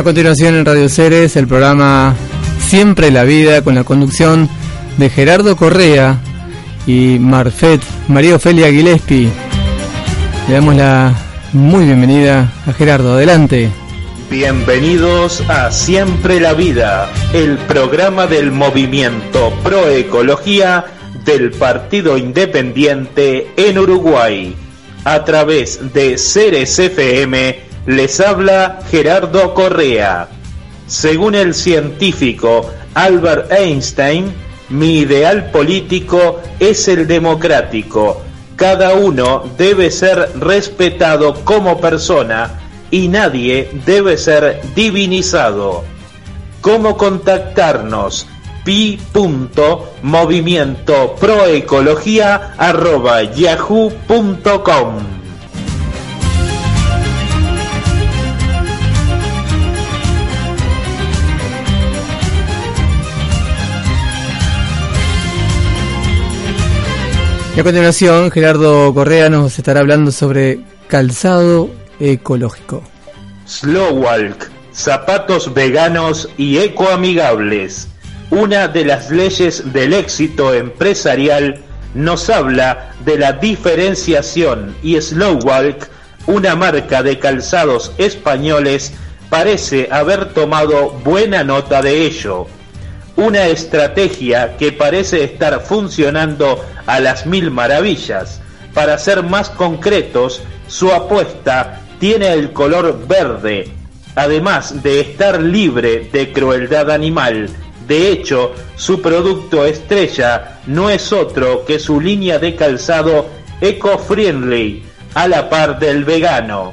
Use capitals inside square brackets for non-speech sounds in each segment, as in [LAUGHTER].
A continuación en Radio Ceres, el programa Siempre la Vida, con la conducción de Gerardo Correa y Marfet, María Ofelia Gillespie. Le damos la muy bienvenida a Gerardo. Adelante. Bienvenidos a Siempre la Vida, el programa del movimiento Proecología del Partido Independiente en Uruguay. A través de Ceres FM les habla Gerardo Correa. Según el científico Albert Einstein, mi ideal político es el democrático. Cada uno debe ser respetado como persona y nadie debe ser divinizado. ¿Cómo contactarnos? pi.movimientoproecología.yahoo.com A continuación, Gerardo Correa nos estará hablando sobre calzado ecológico. Slow Walk, zapatos veganos y ecoamigables. Una de las leyes del éxito empresarial nos habla de la diferenciación y Slow Walk, una marca de calzados españoles, parece haber tomado buena nota de ello una estrategia que parece estar funcionando a las mil maravillas. Para ser más concretos, su apuesta tiene el color verde, además de estar libre de crueldad animal. De hecho, su producto estrella no es otro que su línea de calzado eco-friendly, a la par del vegano.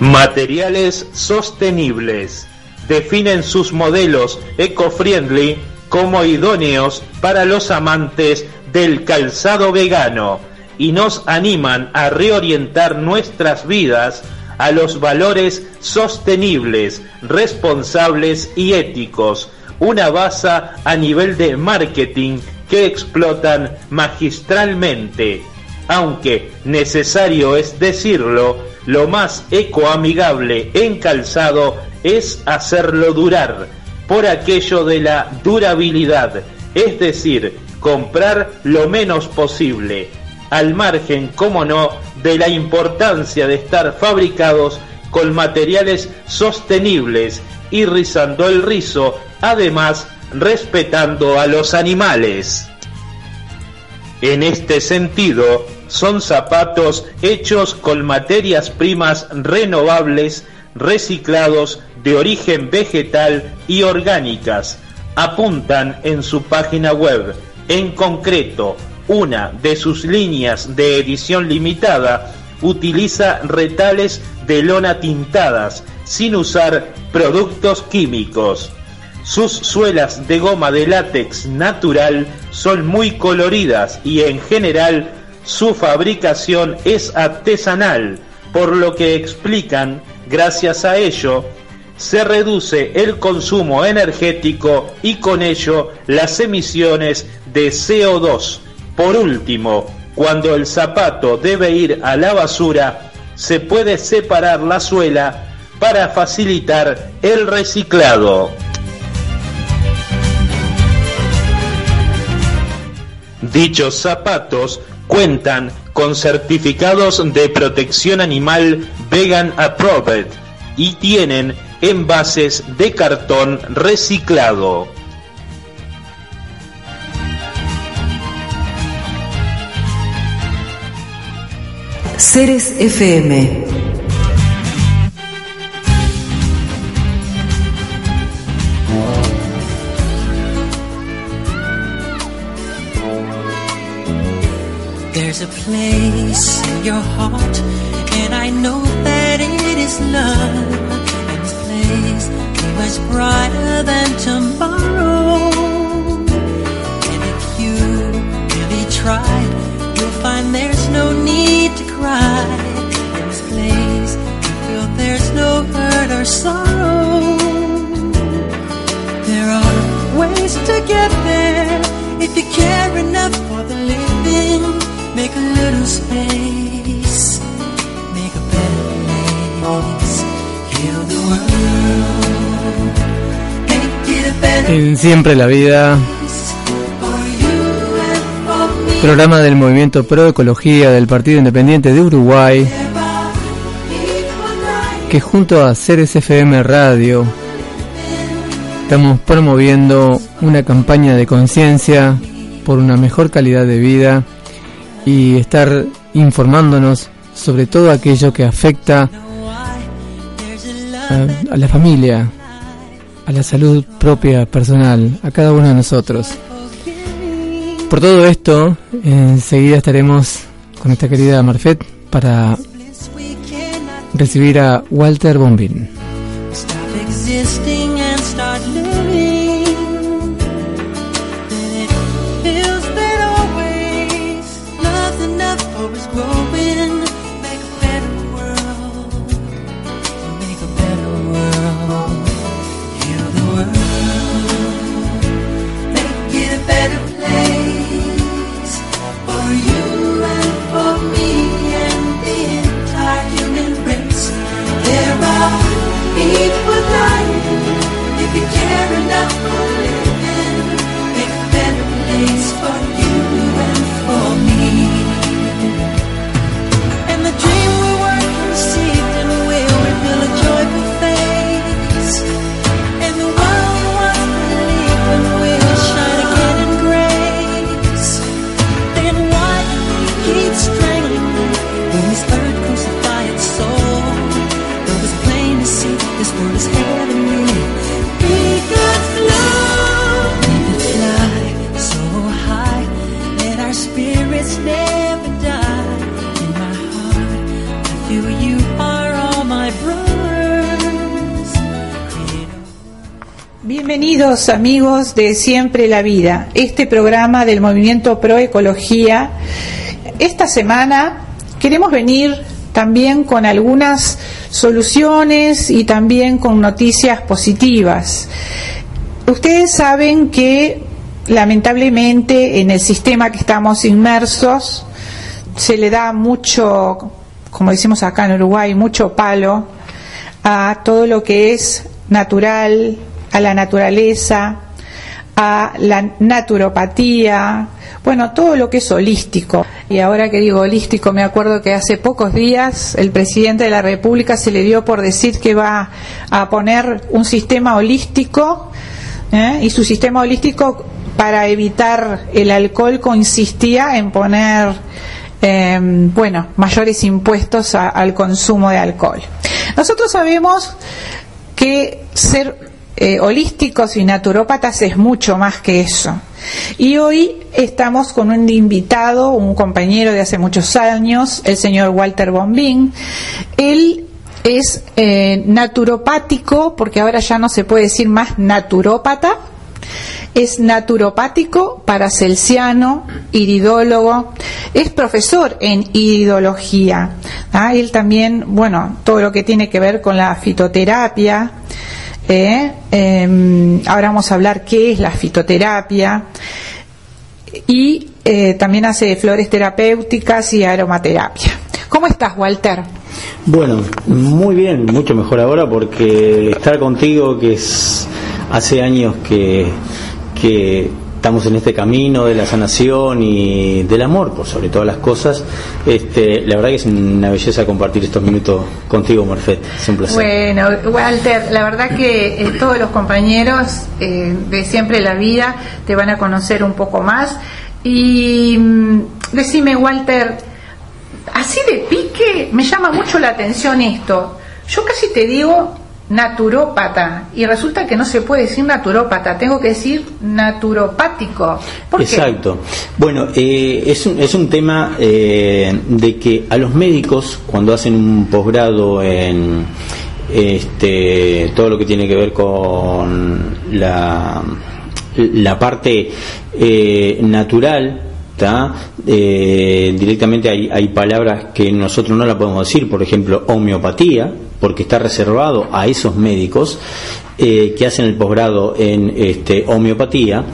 Materiales sostenibles. Definen sus modelos eco-friendly como idóneos para los amantes del calzado vegano y nos animan a reorientar nuestras vidas a los valores sostenibles, responsables y éticos, una base a nivel de marketing que explotan magistralmente. Aunque necesario es decirlo, lo más ecoamigable en calzado es hacerlo durar, por aquello de la durabilidad, es decir, comprar lo menos posible, al margen, como no, de la importancia de estar fabricados con materiales sostenibles y rizando el rizo, además respetando a los animales. En este sentido, son zapatos hechos con materias primas renovables, reciclados de origen vegetal y orgánicas. Apuntan en su página web. En concreto, una de sus líneas de edición limitada utiliza retales de lona tintadas sin usar productos químicos. Sus suelas de goma de látex natural son muy coloridas y en general su fabricación es artesanal, por lo que explican, gracias a ello, se reduce el consumo energético y con ello las emisiones de CO2. Por último, cuando el zapato debe ir a la basura, se puede separar la suela para facilitar el reciclado. Dichos zapatos cuentan con certificados de protección animal Vegan Approved y tienen envases de cartón reciclado. Ceres FM A place in your heart, and I know that it is love. And this place is much brighter than tomorrow. And if you really try, you'll find there's no need to cry. In this place, you feel there's no hurt or sorrow. There are ways to get there. If you care En Siempre la Vida, programa del Movimiento Pro Ecología del Partido Independiente de Uruguay, que junto a Ceres FM Radio estamos promoviendo una campaña de conciencia por una mejor calidad de vida y estar informándonos sobre todo aquello que afecta a, la familia, a la salud propia, personal, a cada uno de nosotros. Por todo esto, enseguida estaremos con esta querida Marfet para recibir a Walter Bombin. Bienvenidos amigos de Siempre la Vida, este programa del Movimiento Pro Ecología. Esta semana queremos venir también con algunas soluciones y también con noticias positivas. Ustedes saben que lamentablemente en el sistema que estamos inmersos se le da mucho, como decimos acá en Uruguay, mucho palo a todo lo que es natural, a la naturaleza, a la naturopatía, bueno, todo lo que es holístico. Y ahora que digo holístico, me acuerdo que hace pocos días el presidente de la República se le dio por decir que va a poner un sistema holístico ¿eh? y su sistema holístico para evitar el alcohol consistía en poner eh, bueno mayores impuestos a- al consumo de alcohol. Nosotros sabemos que ser eh, holísticos y naturópatas es mucho más que eso. Y hoy estamos con un invitado, un compañero de hace muchos años, el señor Walter Bombín. Él es eh, naturopático, porque ahora ya no se puede decir más naturópata, es naturopático, paracelsiano, iridólogo, es profesor en iridología. ¿ah? Él también, bueno, todo lo que tiene que ver con la fitoterapia. ¿Eh? Em, ahora vamos a hablar qué es la fitoterapia. Y eh, también hace flores terapéuticas y aromaterapia. ¿Cómo estás, Walter? Bueno, muy bien, mucho mejor ahora porque estar contigo, que es hace años que, que estamos en este camino de la sanación y del amor, por sobre todas las cosas, este, la verdad que es una belleza compartir estos minutos contigo, Morfet. Es un placer. Bueno, Walter, la verdad que eh, todos los compañeros eh, de siempre la vida te van a conocer un poco más. Y mm, decime, Walter, así de pique me llama mucho la atención esto. Yo casi te digo naturópata y resulta que no se puede decir naturópata, tengo que decir naturopático. Exacto. Bueno, eh, es, un, es un tema eh, de que a los médicos, cuando hacen un posgrado en este, todo lo que tiene que ver con la, la parte eh, natural. Eh, directamente hay, hay palabras que nosotros no la podemos decir, por ejemplo, homeopatía, porque está reservado a esos médicos. eh, que hacen el posgrado en este, homeopatía,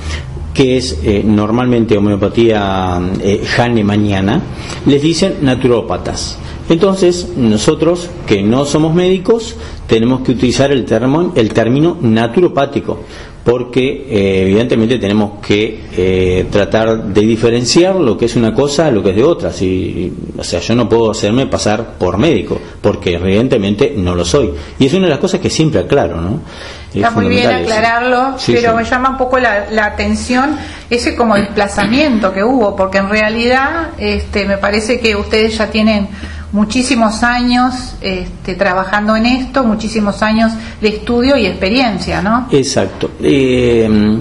que es eh, normalmente homeopatía eh, mañana les dicen naturópatas. Entonces, nosotros que no somos médicos, tenemos que utilizar el, termo, el término naturopático, porque eh, evidentemente tenemos que eh, tratar de diferenciar lo que es una cosa a lo que es de otra. Si, o sea, yo no puedo hacerme pasar por médico, porque evidentemente no lo soy. Y es una de las cosas que siempre aclaro, ¿no? Está muy bien aclararlo, pero me llama un poco la, la, atención ese como desplazamiento que hubo, porque en realidad este, me parece que ustedes ya tienen muchísimos años este, trabajando en esto, muchísimos años de estudio y experiencia, ¿no? Exacto. Eh,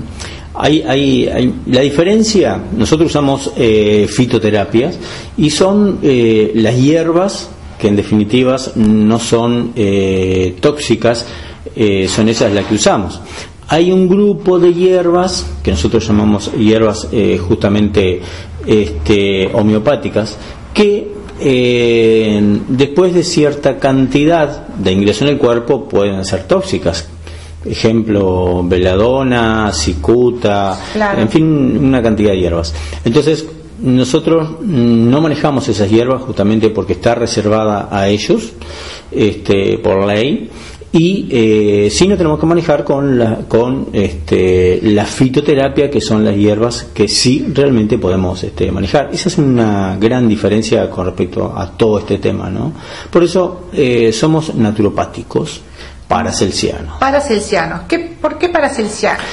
hay, hay, la diferencia, nosotros usamos eh, fitoterapias y son eh, las hierbas que en definitiva no son tóxicas, son esas las que usamos. Hay un grupo de hierbas que nosotros llamamos hierbas justamente este, homeopáticas que eh, después de cierta cantidad de ingreso en el cuerpo pueden ser tóxicas. Ejemplo, veladona, cicuta, en fin, una cantidad de hierbas. Entonces, nosotros no manejamos esas hierbas justamente porque está reservada a ellos este, por ley y eh, sí nos tenemos que manejar con la, con este, la fitoterapia, que son las hierbas que sí realmente podemos este, manejar. Esa es una gran diferencia con respecto a todo este tema, ¿no? Por eso eh, somos naturopáticos paracelsianos. Paracelsianos. ¿Qué, ¿Por qué paracelsianos?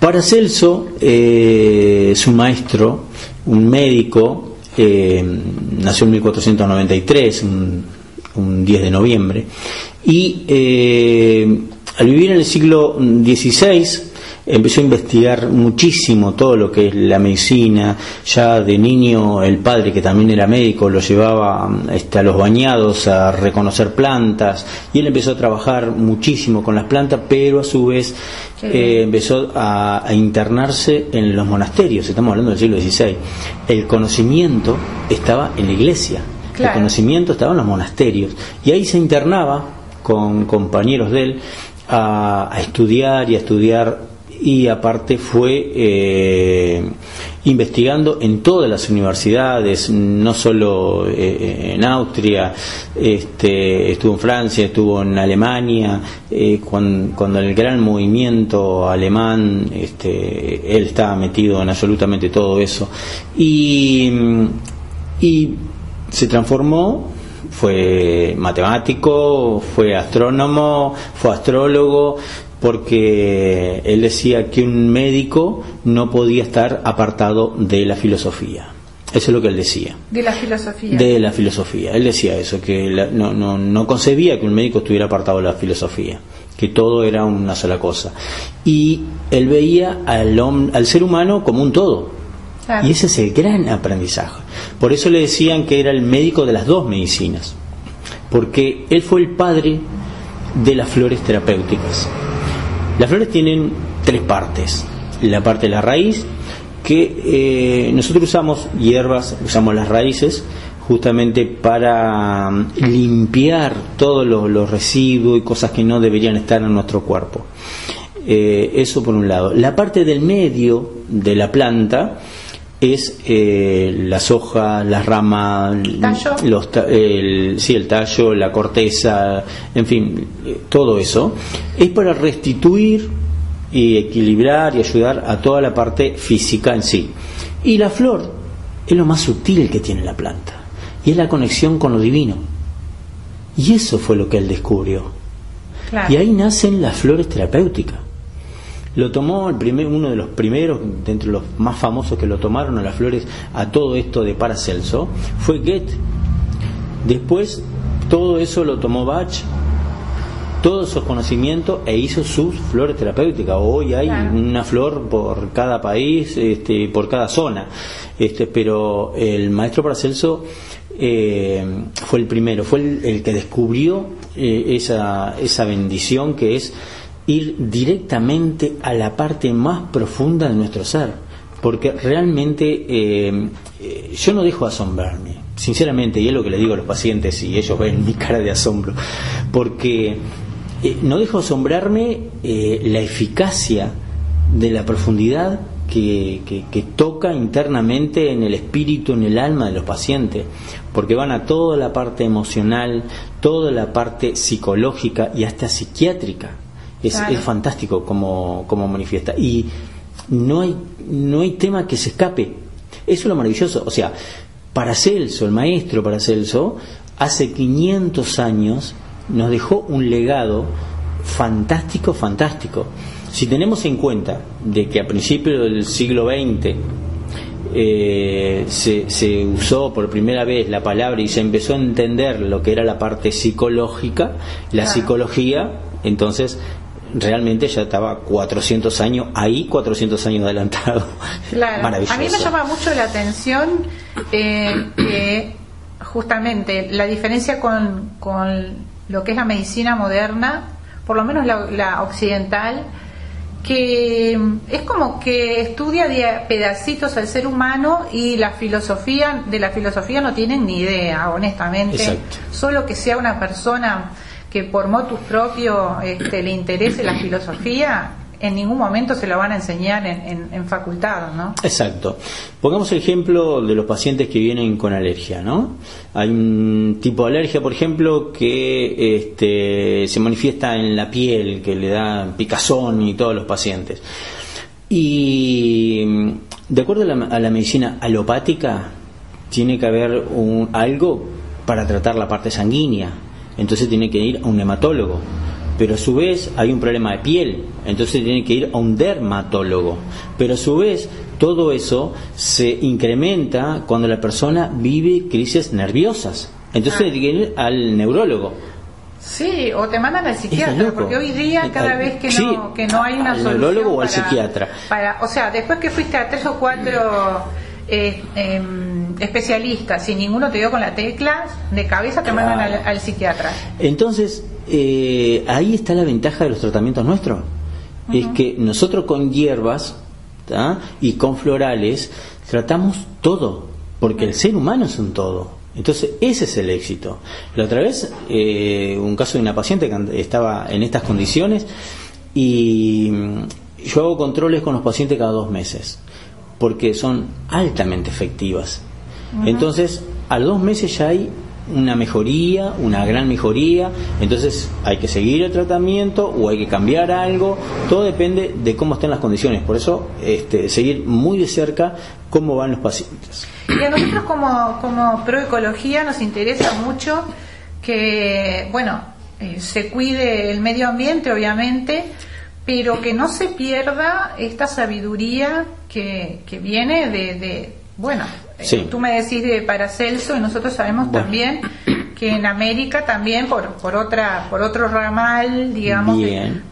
Paracelso, eh, su maestro, un médico, eh, nació en 1493, un, un 10 de noviembre, y eh, al vivir en el siglo XVI empezó a investigar muchísimo todo lo que es la medicina. Ya de niño el padre, que también era médico, lo llevaba este, a los bañados a reconocer plantas y él empezó a trabajar muchísimo con las plantas, pero a su vez eh, empezó a, internarse en los monasterios. Estamos hablando del siglo XVI. El conocimiento estaba en la iglesia. El conocimiento estaba en los monasterios. Y ahí se internaba con compañeros de él a, estudiar y a estudiar y aparte fue eh, investigando en todas las universidades, no solo eh, en Austria, este, estuvo en Francia, estuvo en Alemania, eh, cuando, el gran movimiento alemán, este, él estaba metido en absolutamente todo eso. Y se transformó fue matemático, fue astrónomo, fue astrólogo, porque él decía que un médico no podía estar apartado de la filosofía. Eso es lo que él decía. De la filosofía. De la filosofía. Él decía eso, que no, no, no concebía que un médico estuviera apartado de la filosofía, que todo era una sola cosa. Y él veía al, al ser humano como un todo y ese es el gran aprendizaje. Por eso le decían que era el médico de las dos medicinas, porque él fue el padre de las flores terapéuticas. Las flores tienen tres partes. La parte de la raíz, que eh, nosotros usamos hierbas, usamos las raíces justamente para mm, limpiar todos los, residuos y cosas que no deberían estar en nuestro cuerpo. Eh, eso por un lado. La parte del medio de la planta es eh, las hojas, las ramas, los, el, sí, el tallo, la corteza, en fin, eh, todo eso, es para restituir y equilibrar y ayudar a toda la parte física en sí. Y la flor es lo más sutil que tiene la planta, y es la conexión con lo divino. Y eso fue lo que él descubrió. Y ahí nacen las flores terapéuticas. Lo tomó el primer, uno de los primeros, de entre los más famosos que lo tomaron a las flores, a todo esto de Paracelso, fue Goethe. Después, todo eso lo tomó Bach, todos esos conocimientos e hizo sus flores terapéuticas. Hoy hay una flor por cada país, este, por cada zona. Este, pero el maestro Paracelso eh, fue el primero, fue el, que descubrió eh, esa, esa bendición que es ir directamente a la parte más profunda de nuestro ser, porque realmente eh, eh, yo no dejo asombrarme, sinceramente, y es lo que le digo a los pacientes y ellos ven mi cara de asombro, porque eh, no dejo asombrarme eh, la eficacia de la profundidad que, que, toca internamente en el espíritu, en el alma de los pacientes, porque van a toda la parte emocional, toda la parte psicológica y hasta psiquiátrica. Es, es fantástico como, como manifiesta. Y no hay, no hay tema que se escape. Eso es lo maravilloso. O sea, para Celso, el maestro para Celso, hace 500 años nos dejó un legado fantástico, fantástico. Si tenemos en cuenta de que a principios del siglo XX eh, se, usó por primera vez la palabra y se empezó a entender lo que era la parte psicológica, la psicología, entonces realmente ya estaba 400 años, ahí 400 años adelantado. [LAUGHS] Claro. A mí me llama mucho la atención eh, que justamente la diferencia con, con lo que es la medicina moderna, por lo menos la, occidental, que es como que estudia de pedacitos al ser humano y la filosofía de la filosofía no tienen ni idea, honestamente. Solo que sea una persona que por motus propio este, le interese la filosofía, en ningún momento se lo van a enseñar en, en, facultad, ¿no? Exacto. Pongamos el ejemplo de los pacientes que vienen con alergia, ¿no? Hay un tipo de alergia, por ejemplo, que este, se manifiesta en la piel, que le da picazón y todos los pacientes. Y de acuerdo a la, medicina alopática, tiene que haber un, algo para tratar la parte sanguínea. Entonces tiene que ir a un hematólogo. Pero a su vez hay un problema de piel, entonces tiene que ir a un dermatólogo, pero a su vez todo eso se incrementa cuando la persona vive crisis nerviosas, entonces tiene que ir al neurólogo. Sí, o te mandan al psiquiatra, porque hoy día cada vez que no, que no hay una al neurólogo o al psiquiatra. Para, o sea, después que fuiste a tres o cuatro eh, em, especialistas, si ninguno te dio con la tecla, de cabeza te mandan al psiquiatra. Entonces, eh, ahí está la ventaja de los tratamientos nuestros. Es que nosotros con hierbas y con florales tratamos todo, porque el ser humano es un todo. Entonces, ese es el éxito. La otra vez, eh, un caso de una paciente que estaba en estas condiciones y yo hago controles con los pacientes cada dos meses, porque son altamente efectivas. Entonces, a los dos meses ya hay una mejoría, una gran mejoría, entonces hay que seguir el tratamiento o hay que cambiar algo, todo depende de cómo estén las condiciones, por eso este, seguir muy de cerca cómo van los pacientes. Y a nosotros como, como proecología nos interesa mucho que, bueno, eh, se cuide el medio ambiente, obviamente, pero que no se pierda esta sabiduría que, que viene de bueno, eh, tú me decís de Paracelso y nosotros sabemos también que en América también por, por otra por otro ramal, digamos,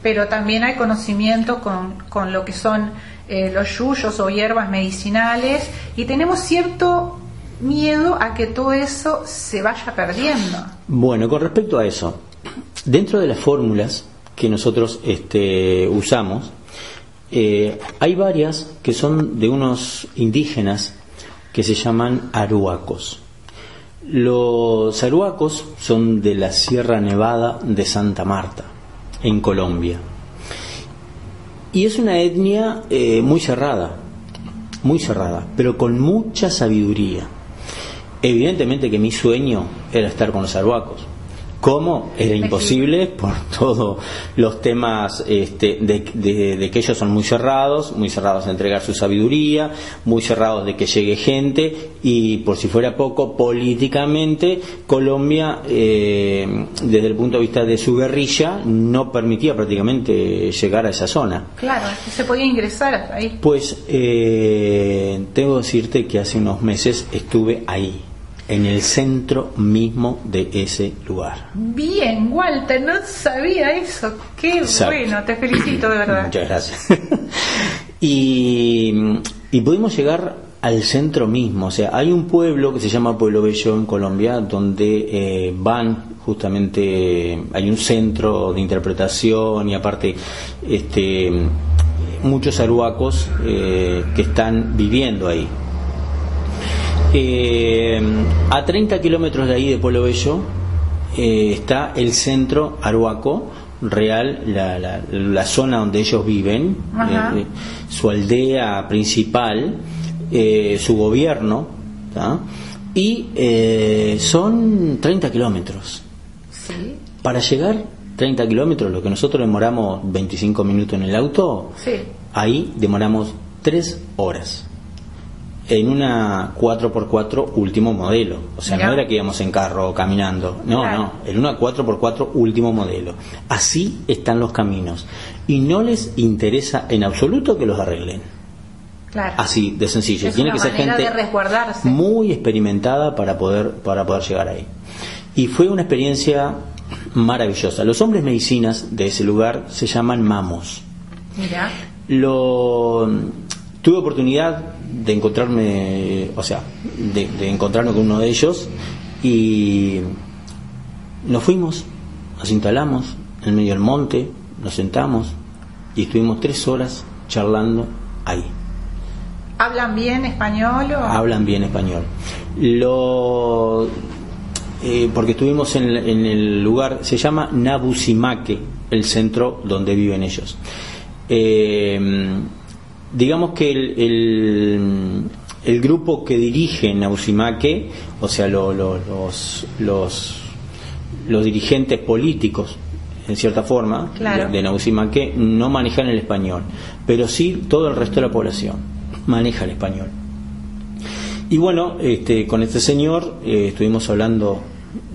pero también hay conocimiento con, con lo que son eh, los yuyos o hierbas medicinales y tenemos cierto miedo a que todo eso se vaya perdiendo. Bueno, con respecto a eso, dentro de las fórmulas que nosotros este, usamos, eh, hay varias que son de unos indígenas que se llaman aruacos. Los aruacos son de la Sierra Nevada de Santa Marta, en Colombia. Y es una etnia eh, muy cerrada, muy cerrada, pero con mucha sabiduría. Evidentemente que mi sueño era estar con los aruacos ¿Cómo? Era imposible por [LAUGHS] todos los temas este, de, que ellos son muy cerrados, muy cerrados a entregar su sabiduría, muy cerrados de que llegue gente y por si fuera poco, políticamente Colombia, eh, desde el punto de vista de su guerrilla, no permitía prácticamente llegar a esa zona. Claro, se podía ingresar ahí. Pues eh, tengo que decirte que hace unos meses estuve ahí en el centro mismo de ese lugar. Bien, Walter, no sabía eso. Qué bueno, te felicito de verdad. Muchas gracias. [LAUGHS] y, pudimos llegar al centro mismo, o sea, hay un pueblo que se llama Pueblo Bello en Colombia, donde eh, van justamente, hay un centro de interpretación y aparte este, muchos aruacos eh, que están viviendo ahí. Eh, a 30 kilómetros de ahí de Pueblo Bello eh, está el centro Aruaco, real la, la, la zona donde ellos viven, eh, su aldea principal, su gobierno, ¿tá? y son 30 kilómetros. Sí. Para llegar 30 kilómetros, lo que nosotros demoramos 25 minutos en el auto, Sí. ahí demoramos 3 horas. En una 4x4 último modelo. O sea, Mirá. no era que íbamos en carro o caminando. No, Claro. no. En una 4x4 último modelo. Así están los caminos. Y no les interesa en absoluto que los arreglen. Claro. Así de sencillo. Es Tiene una que ser gente de resguardarse. muy experimentada para poder, para poder llegar ahí. Y fue una experiencia maravillosa. Los hombres medicinas de ese lugar se llaman mamos. Mira. Lo tuve oportunidad de encontrarme, o sea, de, de encontrarme con uno de ellos y nos fuimos, nos instalamos en medio del monte, nos sentamos y estuvimos tres horas charlando ahí. ¿Hablan bien español o...? Hablan bien español. Lo, eh, porque estuvimos en, en el lugar, se llama Nabusimake, el centro donde viven ellos. Eh, digamos que el, el, el grupo que dirige Nabusimake, o sea, lo- lo- los, los, los dirigentes políticos, en cierta forma, Claro. de, Nabusimake, no manejan el español, pero sí todo el resto de la población maneja el español. Y bueno, este, con este señor eh, estuvimos hablando,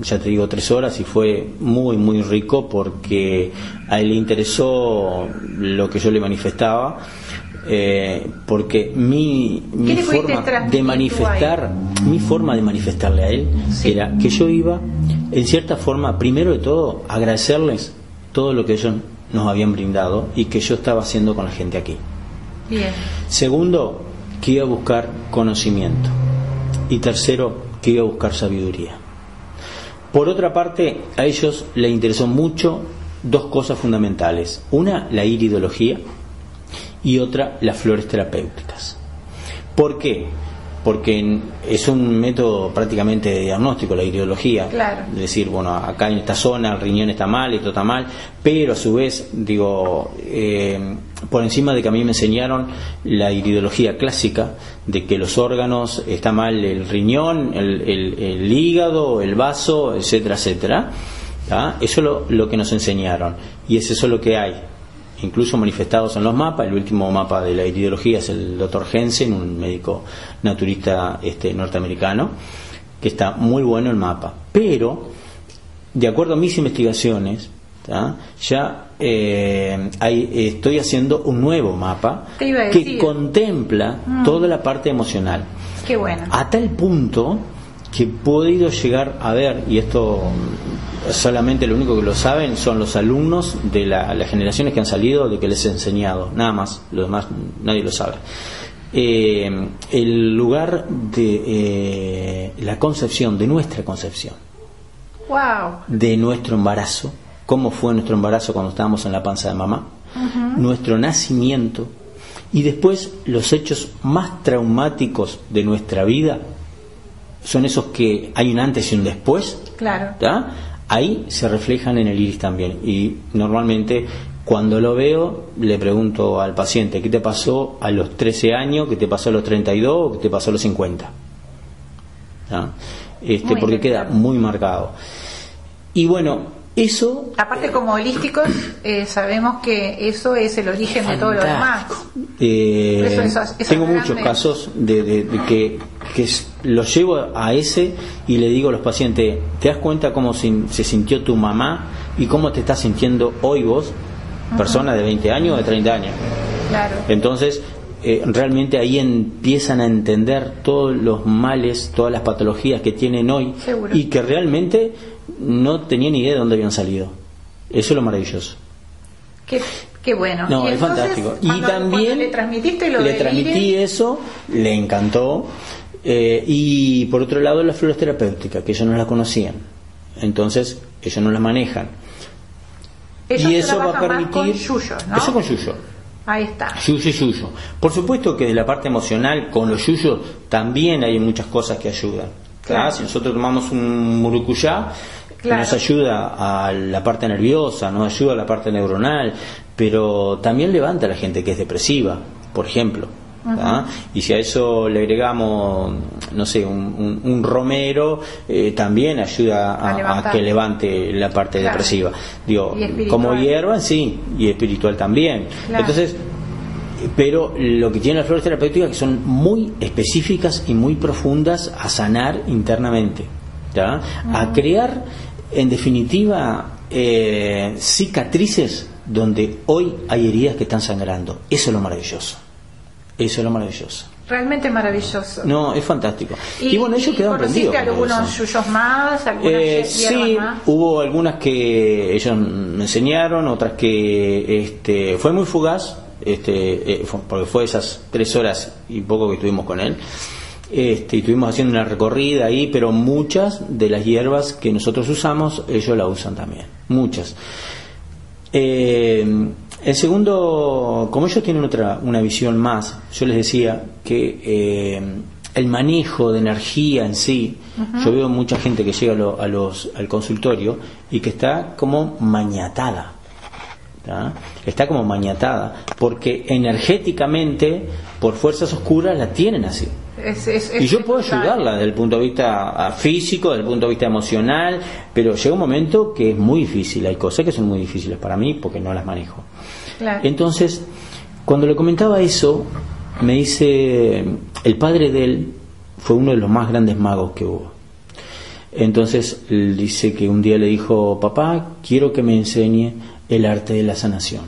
ya te digo, tres horas y fue muy, muy rico porque a él le interesó lo que yo le manifestaba, eh, porque mi, forma de manifestar, mi forma de manifestarle a él Sí. era que yo iba, en cierta forma, primero de todo, agradecerles todo lo que ellos nos habían brindado y que yo estaba haciendo con la gente aquí. Bien. Segundo, que iba a buscar conocimiento. Y tercero, que iba a buscar sabiduría. Por otra parte, a ellos les interesó mucho dos cosas fundamentales. Una, la iridología y otra, las flores terapéuticas. ¿Por qué? Porque es un método prácticamente de diagnóstico, la iridología. Claro. Es decir, bueno, acá en esta zona el riñón está mal, esto está mal, pero a su vez, digo, eh, por encima de que a mí me enseñaron la iridología clásica, de que los órganos está mal el riñón, el, el- el hígado, el vaso, etcétera, etcétera. ¿tá? Eso es lo, lo que nos enseñaron y es eso lo que hay incluso manifestados en los mapas. El último mapa de la iridología es el doctor Jensen, un médico naturista este, norteamericano, que está muy bueno el mapa. Pero, de acuerdo a mis investigaciones, ¿tá? ya eh, hay- estoy haciendo un nuevo mapa que contempla Mm. toda la parte emocional. Qué bueno. A tal punto que he podido llegar a ver, y esto solamente lo único que lo saben son los alumnos de la- las generaciones que han salido de que les he enseñado, nada más, lo demás nadie lo sabe. Eh, el lugar de eh, la concepción, de nuestra concepción, Wow. de nuestro embarazo, cómo fue nuestro embarazo cuando estábamos en la panza de mamá, nuestro nacimiento. Y después los hechos más traumáticos de nuestra vida son esos que hay un antes y un después, Claro. ¿tá? ahí se reflejan en el iris también y normalmente cuando lo veo le pregunto al paciente ¿qué te pasó a los 13 años? ¿qué te pasó a los 32? ¿o qué te pasó a los 50? ¿tá? Este, Muy porque queda muy marcado y bueno eso Aparte, como holísticos, [COUGHS] eh, sabemos que eso es el origen de todo lo demás. Eh, eso tengo muchos casos de, de- de que, que los llevo a ese y le digo a los pacientes, ¿te das cuenta cómo se sintió tu mamá y cómo te estás sintiendo hoy vos, persona de 20 años o de 30 años? Claro. Entonces, eh, realmente ahí empiezan a entender todos los males, todas las patologías que tienen hoy Seguro. y que realmente no tenían idea de dónde habían salido. Eso es lo maravilloso. Qué, qué bueno. No, Y es entonces, fantástico. Y también le transmitiste lo le transmití eso, le encantó. Eh, y por otro lado, las flores terapéuticas, que ellos no las conocían. Entonces, ellos no las manejan. ellos y eso va a permitir. con yuyo, ¿no? Eso con yuyo. Ahí está. Yuyo y yuyo. Por supuesto que de la parte emocional, con los yuyos, también hay muchas cosas que ayudan. Claro. Si nosotros tomamos un murucuyá, que nos Claro. ayuda a la parte nerviosa, nos ayuda a la parte neuronal, pero también levanta a la gente que es depresiva, por ejemplo. ¿Tá? Y si a eso le agregamos, no sé, un, un- un romero, eh, también ayuda A a, a levantar. que levante la parte Claro. depresiva. Digo, como hierba, sí, y espiritual también. Claro. Entonces, pero lo que tienen las flores terapéuticas que son muy específicas y muy profundas a sanar internamente, ¿ya? a crear en definitiva eh, cicatrices donde hoy hay heridas que están sangrando. Eso es lo maravilloso. Eso es lo maravilloso. Realmente maravilloso. No, es fantástico. Y, bueno, ellos quedaron conociste prendidos. algunos eso. yuyos más, algunas Eh, sí, más. hubo algunas que ellos me enseñaron, otras que este, fue muy fugaz, este, eh, fue- porque fue esas tres horas y poco que estuvimos con él. Este, y estuvimos haciendo una recorrida ahí, pero muchas de las hierbas que nosotros usamos, ellos la usan también. Muchas. Eh, el segundo, como ellos tienen otra, una visión más, yo les decía que eh, el manejo de energía en sí, yo veo mucha gente que llega a lo- a los, al consultorio y que está como mañatada. ¿tá? Está como mañatada, porque energéticamente, por fuerzas oscuras, la tienen así. Es- Y yo puedo ayudarla desde el punto de vista ah, físico, desde el punto de vista emocional, pero llega un momento que es muy difícil. Hay cosas que son muy difíciles para mí porque no las manejo. Claro. Entonces, cuando le comentaba eso, me dice, el padre de él fue uno de los más grandes magos que hubo. Entonces, él dice que un día le dijo, papá, quiero que me enseñe el arte de la sanación.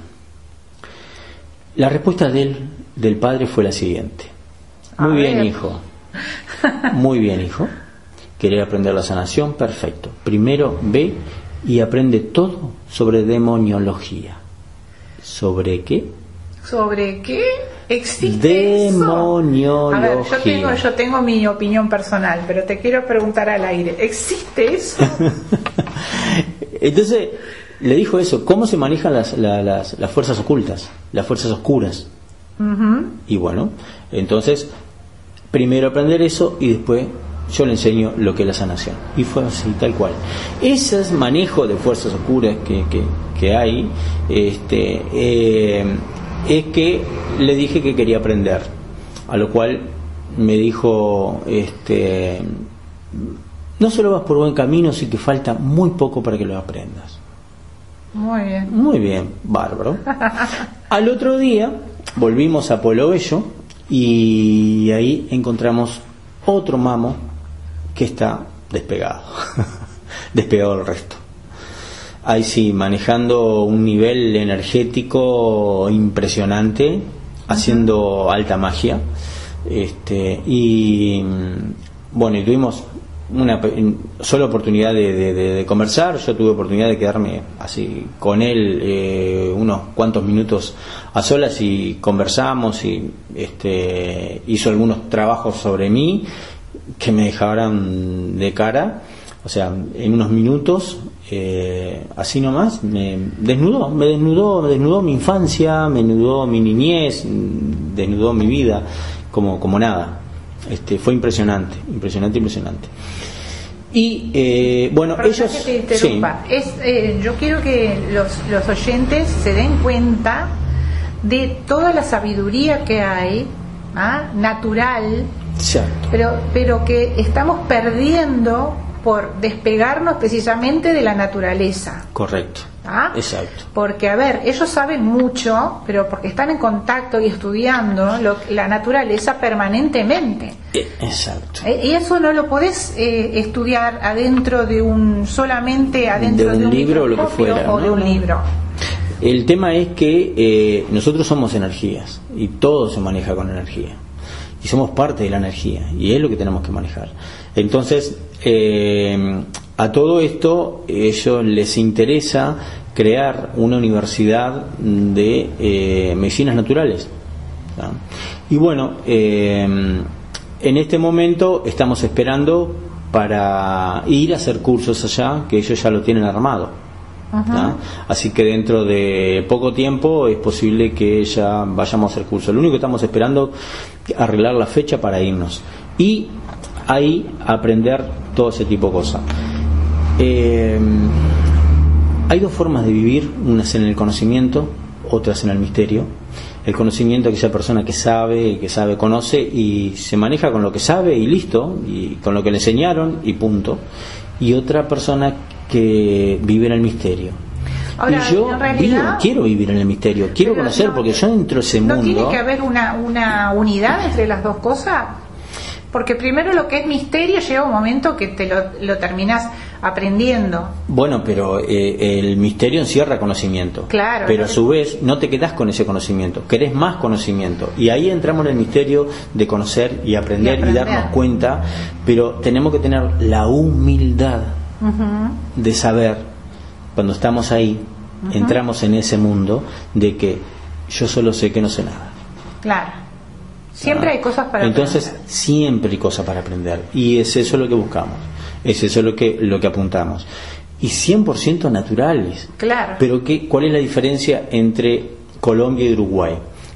La respuesta de él, del padre, fue la siguiente. Muy bien, hijo. Muy bien, hijo. ¿Querer aprender la sanación? Perfecto. Primero ve y aprende todo sobre demoniología. ¿Sobre qué? ¿Sobre qué existe eso? Demoniología. A ver, yo tengo, yo tengo mi opinión personal, pero te quiero preguntar al aire. ¿Existe eso? [LAUGHS] Entonces, le dijo eso, ¿cómo se manejan las, la- las, las fuerzas ocultas, las fuerzas oscuras? Y bueno, entonces, primero aprender eso y después yo le enseño lo que es la sanación. Y fue así, tal cual. Ese es manejo de fuerzas oscuras que, que, que hay, este, eh, es que le dije que quería aprender, a lo cual me dijo, este, no solo vas por buen camino, sí que falta muy poco para que lo aprendas. Muy bien. Muy bien, bárbaro. Al otro día volvimos a Pueblo Bello y ahí encontramos otro mamo que está despegado, [LAUGHS] despegado del resto. Ahí sí, manejando un nivel energético impresionante, haciendo alta magia. Este, y mm, bueno, y tuvimos una sola oportunidad de, de- de- de conversar. Yo tuve oportunidad de quedarme así con él eh, unos cuantos minutos a solas y conversamos y este, hizo algunos trabajos sobre mí que me dejaron de cara. O sea, en unos minutos, eh, así nomás, me desnudó, me desnudó, me desnudó mi infancia, me desnudó mi niñez, desnudó mi vida como, como nada. Este, fue impresionante, impresionante, impresionante. Y eh, bueno, Perdona ellos... que te interrumpa. Es, eh, yo quiero que los, los oyentes se den cuenta de toda la sabiduría que hay, ¿ah? natural, pero, pero que estamos perdiendo por despegarnos precisamente de la naturaleza. correcto. ¿ah? Exacto. Porque, a ver, ellos saben mucho, pero porque están en contacto y estudiando lo- la naturaleza permanentemente. Eh, Exacto. Eh, Y eso no lo podés eh, estudiar adentro de un, solamente adentro De de un libro o lo que fuera, o de un libro. El tema es que eh, nosotros somos energías y todo se maneja con energía. Y somos parte de la energía y es lo que tenemos que manejar. Entonces, eh, a todo esto, ellos les interesa crear una universidad de eh, medicinas naturales. ¿tá? Y bueno, eh, en este momento estamos esperando para ir a hacer cursos allá, que ellos ya lo tienen armado. Así que dentro de poco tiempo es posible que ya vayamos a hacer curso. Lo único que estamos esperando es arreglar la fecha para irnos y ahí aprender todo ese tipo de cosas. Eh, hay dos formas de vivir, unas en el conocimiento, otras en el misterio. El conocimiento, aquella persona que sabe, que sabe, conoce y se maneja con lo que sabe y listo, y con lo que le enseñaron y punto. Y otra persona que vive en el misterio. Ahora, y yo realidad- vivo, quiero vivir en el misterio, quiero conocer, no- porque yo entro a ese ¿No mundo. tiene que haber una, una unidad entre las dos cosas? Porque primero lo que es misterio llega un momento que te lo, lo terminas aprendiendo. Bueno, pero eh, el misterio encierra conocimiento. Claro, Pero no a su vez no te quedás con ese conocimiento, querés más conocimiento. Y ahí entramos en el misterio de conocer y aprender y, aprender. darnos cuenta, pero tenemos que tener la humildad de saber, cuando estamos ahí, entramos en ese mundo, de que yo solo sé que no sé nada. Claro. Siempre hay cosas para Entonces, aprender. siempre hay cosas para aprender. Y es eso lo que buscamos. Es eso lo que, lo que apuntamos. Y 100% naturales. Claro. Pero ¿qué, ¿cuál es la diferencia entre Colombia y Uruguay?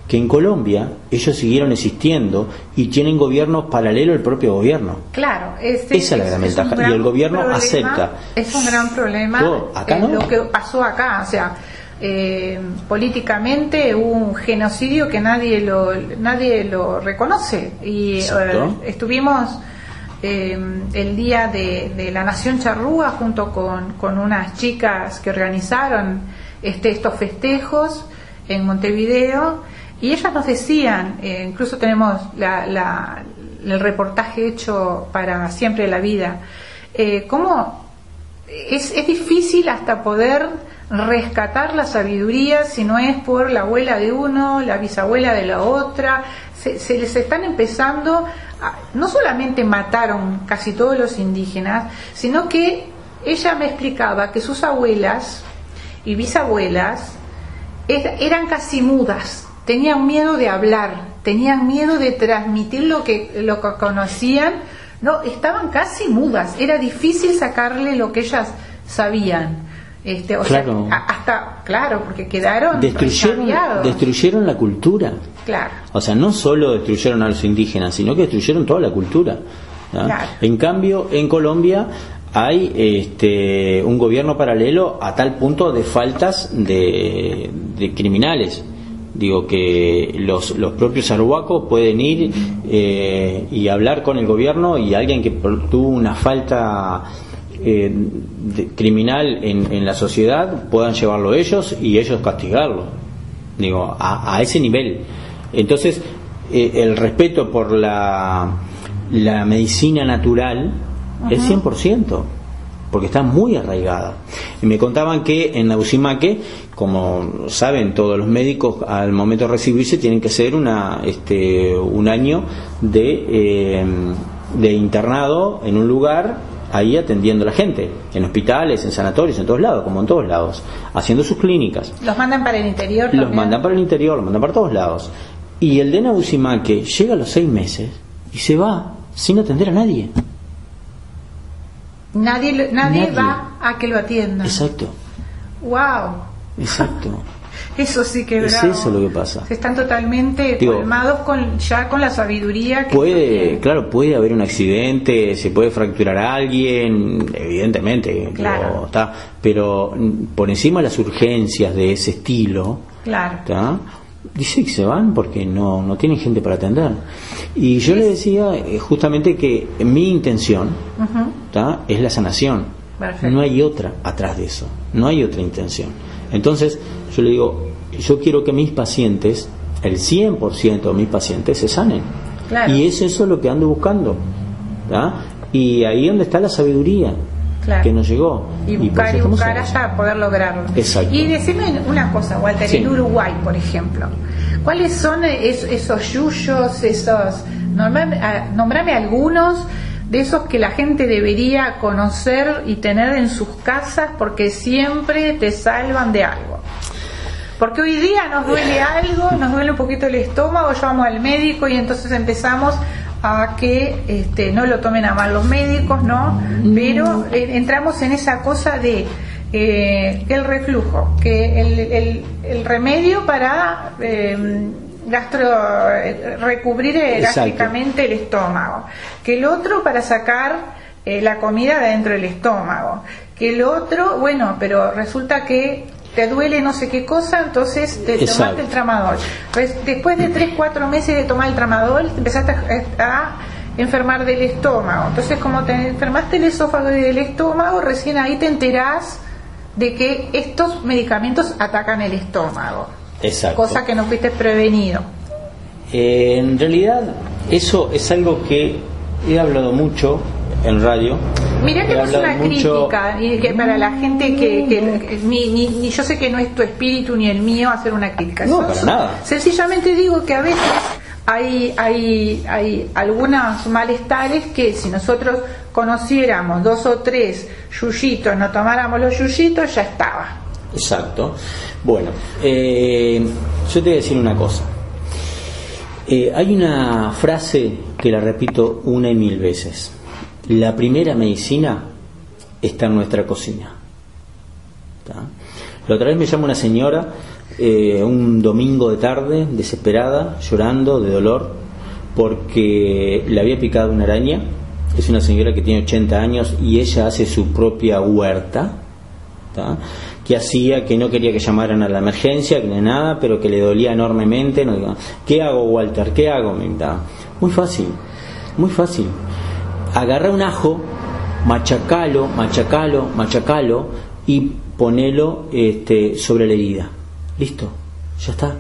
Que en Colombia ellos siguieron existiendo y tienen gobiernos paralelos al propio gobierno. Claro, ese Esa es la gran ventaja. gran Y el gobierno problema- acepta. Es un gran problema acá eh, no. lo que pasó acá. O sea, eh, políticamente hubo un genocidio que nadie lo, nadie lo reconoce. Y eh, estuvimos eh, el día de, de la Nación Charrúa junto con, con unas chicas que organizaron este, estos festejos en Montevideo y ellas nos decían, eh, incluso tenemos la, la- el reportaje hecho para Siempre la Vida, eh, cómo es, es difícil hasta poder rescatar la sabiduría si no es por la abuela de uno, la bisabuela de la otra. Se, se les están empezando, a- no solamente mataron casi todos los indígenas, sino que ella me explicaba que sus abuelas y bisabuelas er- eran casi mudas, tenían miedo de hablar, tenían miedo de transmitir lo que, lo que conocían, no, estaban casi mudas, era difícil sacarle lo que ellas sabían. Este, o Claro. sea, hasta, claro, porque quedaron Destruyeron, destruyeron la cultura. Claro. O sea, no solo destruyeron a los indígenas, sino que destruyeron toda la cultura. Claro. En cambio, en Colombia hay este, un gobierno paralelo a tal punto de faltas de, de criminales. Digo que los, los propios arhuacos pueden ir eh, y hablar con el gobierno y alguien que tuvo una falta eh, de- criminal en, en la sociedad puedan llevarlo ellos y ellos castigarlo. Digo, a, a ese nivel. Entonces, eh, el respeto por la, la medicina natural es 100%, porque está muy arraigada. Y me contaban que en Nausimaque, como saben todos los médicos, al momento de recibirse tienen que hacer una, este, un año de, eh, de internado en un lugar ahí atendiendo a la gente, en hospitales, en sanatorios, en todos lados, como en todos lados, haciendo sus clínicas. Los mandan para el interior. Los también. mandan para el interior, los mandan para todos lados. Y el de Nausimaque llega a los seis meses y se va sin atender a nadie. Nadie, nadie, Nadie. va a que lo atiendan. Exacto, Wow. exacto. [LAUGHS] Eso sí que Es bravo. eso lo que pasa. Se están totalmente Digo, colmados con, ya con la sabiduría que Puede, claro, puede haber un accidente, se puede fracturar a alguien, evidentemente, Claro. está, pero por encima de las urgencias de ese estilo, Claro. ¿tá? dice que se van porque no, no tienen gente para atender. Y yo le decía eh, justamente que mi intención. ¿Tá? es la sanación. Perfecto. No hay otra atrás de eso, no hay otra intención. Entonces, yo le digo, yo quiero que mis pacientes, el 100% de mis pacientes, se sanen. Claro. Y es eso lo que ando buscando. ¿tá? Y ahí donde está la sabiduría Claro. que nos llegó. Y buscar y buscar hasta poder lograrlo. Exacto. Y decime una cosa, Walter, Sí. en Uruguay, por ejemplo, ¿cuáles son es- esos yuyos, esos... Nombrame, ah, nombrame algunos de esos que la gente debería conocer y tener en sus casas porque siempre te salvan de algo. Porque hoy día nos duele algo, nos duele un poquito el estómago, llevamos al médico y entonces empezamos a que este, no lo tomen a mal los médicos, ¿no? Pero eh, entramos en esa cosa de eh, el reflujo, que el, el- el remedio para eh, gastro, eh, recubrir eh, gástricamente el estómago, que el otro para sacar eh, la comida de dentro del estómago, que el otro, bueno, pero resulta que te duele no sé qué cosa, entonces te Exacto. tomaste el tramadol. Pues después de 3, 4 meses de tomar el tramadol, te empezaste a, a enfermar del estómago. Entonces, como te enfermaste el esófago y del estómago, recién ahí te enterás de que estos medicamentos atacan el estómago. Exacto. Cosa que no fuiste prevenido. Eh, en realidad, eso es algo que he hablado mucho en radio. Mirá que no es una mucho- crítica, y que para la gente que, que- ni, ni- ni yo sé que no es tu espíritu ni el mío hacer una crítica. No, para nada. Sencillamente digo que a veces hay, hay, hay algunos malestares que si nosotros conociéramos dos o tres yuyitos, no tomáramos los yuyitos, ya estaba. Exacto. Bueno, eh, yo te voy a decir una cosa. Eh, hay una frase que la repito una y mil veces. La primera medicina está en nuestra cocina. La otra vez me llama una señora eh, un domingo de tarde, desesperada, llorando de dolor, porque le había picado una araña. Es una señora que tiene 80 años y ella hace su propia huerta. Que hacía que no quería que llamaran a la emergencia, que ni nada, pero que le dolía enormemente. No, ¿Qué hago, Walter? ¿Qué hago? Me. Muy fácil, muy fácil. Agarra un ajo, machacalo, machacalo, machacalo y ponelo este, sobre la herida. Listo, ya está.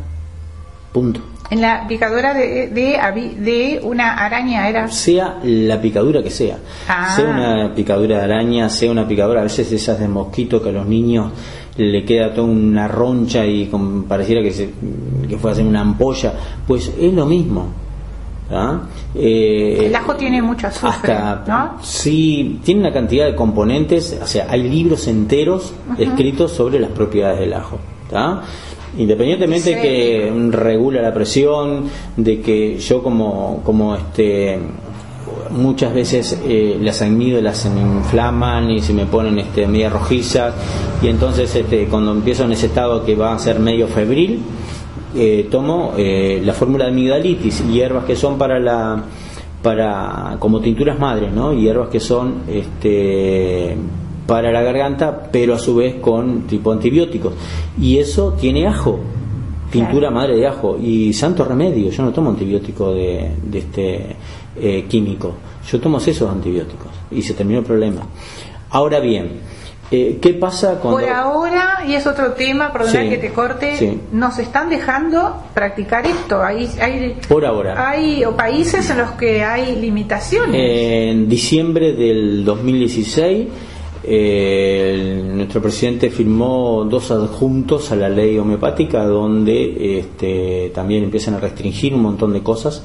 Punto. En la picadura de, de, una araña era... sea la picadura que sea. Ah. Sea una picadura de araña, sea una picadura a veces esas de mosquito que a los niños le queda toda una roncha y con- pareciera que, se, que fue a hacer una ampolla. Pues es lo mismo. ¿ah? Eh, El ajo tiene mucho azufre, hasta, ¿no? Sí, tiene una cantidad de componentes, o sea, hay libros enteros escritos sobre las propiedades del ajo. ¿tá? Independientemente Sí. que regula la presión, de que yo como, como este muchas veces eh, las amígdalas se me inflaman y se me ponen este, media rojizas y entonces este, cuando empiezo en ese estado que va a ser medio febril eh, tomo eh, la fórmula de amigdalitis hierbas que son para la para como tinturas madres no hierbas que son este para la garganta pero a su vez con tipo antibióticos y eso tiene ajo tintura madre de ajo y santo remedio yo no tomo antibiótico de, de este eh, químico yo tomo esos antibióticos y se terminó el problema ahora bien eh, ¿qué pasa cuando Por ahora, y es otro tema, perdona Sí, que te corte, sí. nos están dejando practicar esto. Hay, hay, Por ahora. hay o países en los que hay limitaciones. En diciembre del 2016, nuestro presidente firmó dos adjuntos a la ley homeopática donde este, también empiezan a restringir un montón de cosas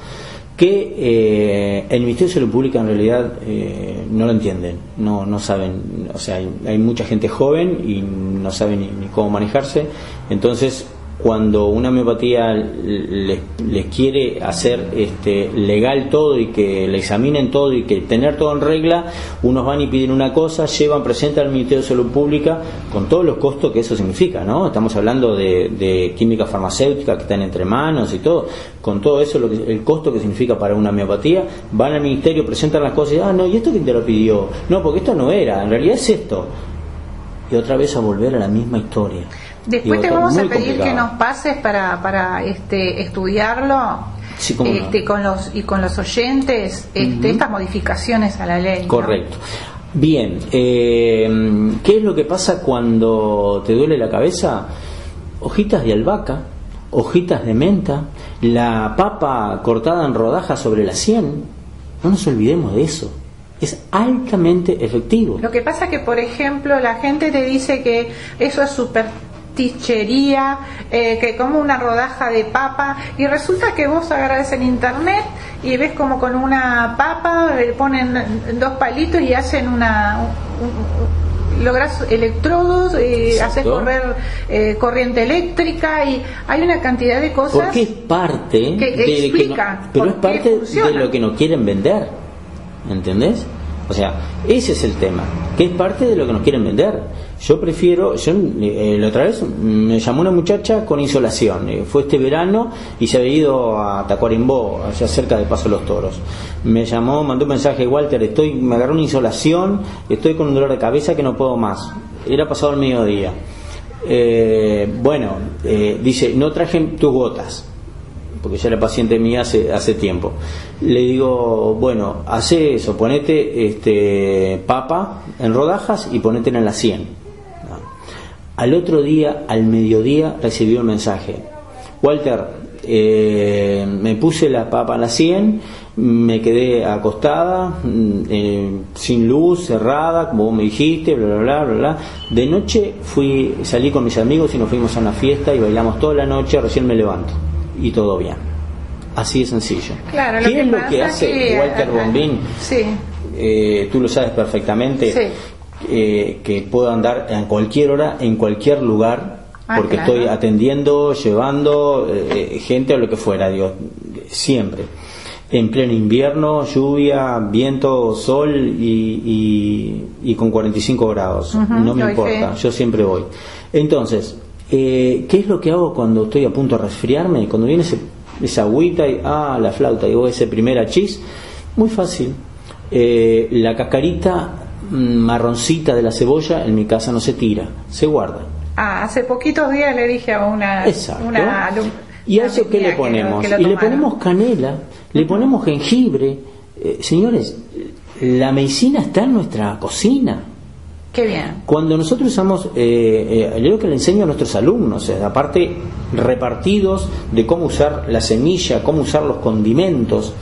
que eh, el Ministerio de Salud Pública en realidad eh, no lo entienden, no, no saben, o sea, hay, hay mucha gente joven y no saben ni cómo manejarse, entonces cuando una homeopatía les, les quiere hacer este, legal todo y que le examinen todo y que tener todo en regla, unos van y piden una cosa, llevan, presentan al Ministerio de Salud Pública con todos los costos que eso significa, ¿no? Estamos hablando de, de química farmacéutica que están entre manos y todo, con todo eso, lo que, el costo que significa para una homeopatía, van al Ministerio, presentan las cosas y, ah, no, ¿y esto quién te lo pidió? No, porque esto no era, en realidad es esto. Y otra vez a volver a la misma historia. Después te vamos a pedir que nos pases para, para este, estudiarlo Sí, cómo no. este, con los y con los oyentes este, estas modificaciones a la ley. ¿no? Correcto. Bien, eh, ¿qué es lo que pasa cuando te duele la cabeza? Hojitas de albahaca, hojitas de menta, la papa cortada en rodajas sobre la sien. No nos olvidemos de eso. Es altamente efectivo. Lo que pasa que, por ejemplo, la gente te dice que eso es superstichería, eh, que como una rodaja de papa, y resulta que vos agarras en internet y ves como con una papa le ponen dos palitos y hacen una... un- un- logras electrodos, eh, haces correr eh, corriente eléctrica y hay una cantidad de cosas Porque es parte que de que no- explica pero es parte de funciona. lo que nos quieren vender. ¿Entendés? O sea, ese es el tema, que es parte de lo que nos quieren vender. Yo prefiero, yo eh, la otra vez me llamó una muchacha con insolación, eh, fue este verano y se había ido a Tacuarembó, allá cerca de Paso de los Toros. Me llamó, mandó un mensaje, Walter, estoy, me agarró una insolación, estoy con un dolor de cabeza que no puedo más. Era pasado el mediodía. Eh, bueno, eh, dice, no traje tus gotas porque ya era paciente mía hace, hace tiempo. Le digo, bueno, hace eso, ponete este, papa en rodajas y ponétela en la 100. Al otro día, al mediodía, recibí un mensaje. Walter, eh, me puse la papa en la 100, me quedé acostada, mm, eh, sin luz, cerrada, como vos me dijiste, bla, bla, bla, bla. De noche fui, salí con mis amigos y nos fuimos a una fiesta y bailamos toda la noche, recién me levanto y todo bien. Así de sencillo. Claro, lo ¿Qué que es lo que hace que- Walter Bombín? Sí. Eh, tú lo sabes perfectamente, Sí. eh, que puedo andar en cualquier hora, en cualquier lugar, Ah, porque claro. estoy atendiendo, llevando eh, gente o lo que fuera, digo, siempre. En pleno invierno, lluvia, viento, sol y, y- y con 45 grados. No me importa, fe. yo siempre voy. Entonces, eh, ¿qué es lo que hago cuando estoy a punto de resfriarme? Cuando viene ese, esa agüita y, ah, la flauta, y vos ese primer achís, muy fácil. Eh, la cascarita marroncita de la cebolla en mi casa no se tira, se guarda. Ah, hace poquitos días le dije a una, Exacto. una ¿Y a eso qué le que lo- ponemos? que lo y le ponemos canela, le ponemos jengibre. Eh, señores, la medicina está en nuestra cocina. Qué bien. Cuando nosotros usamos, eh, eh, lo que le enseño a nuestros alumnos, aparte repartidos de cómo usar la semilla, cómo usar los condimentos,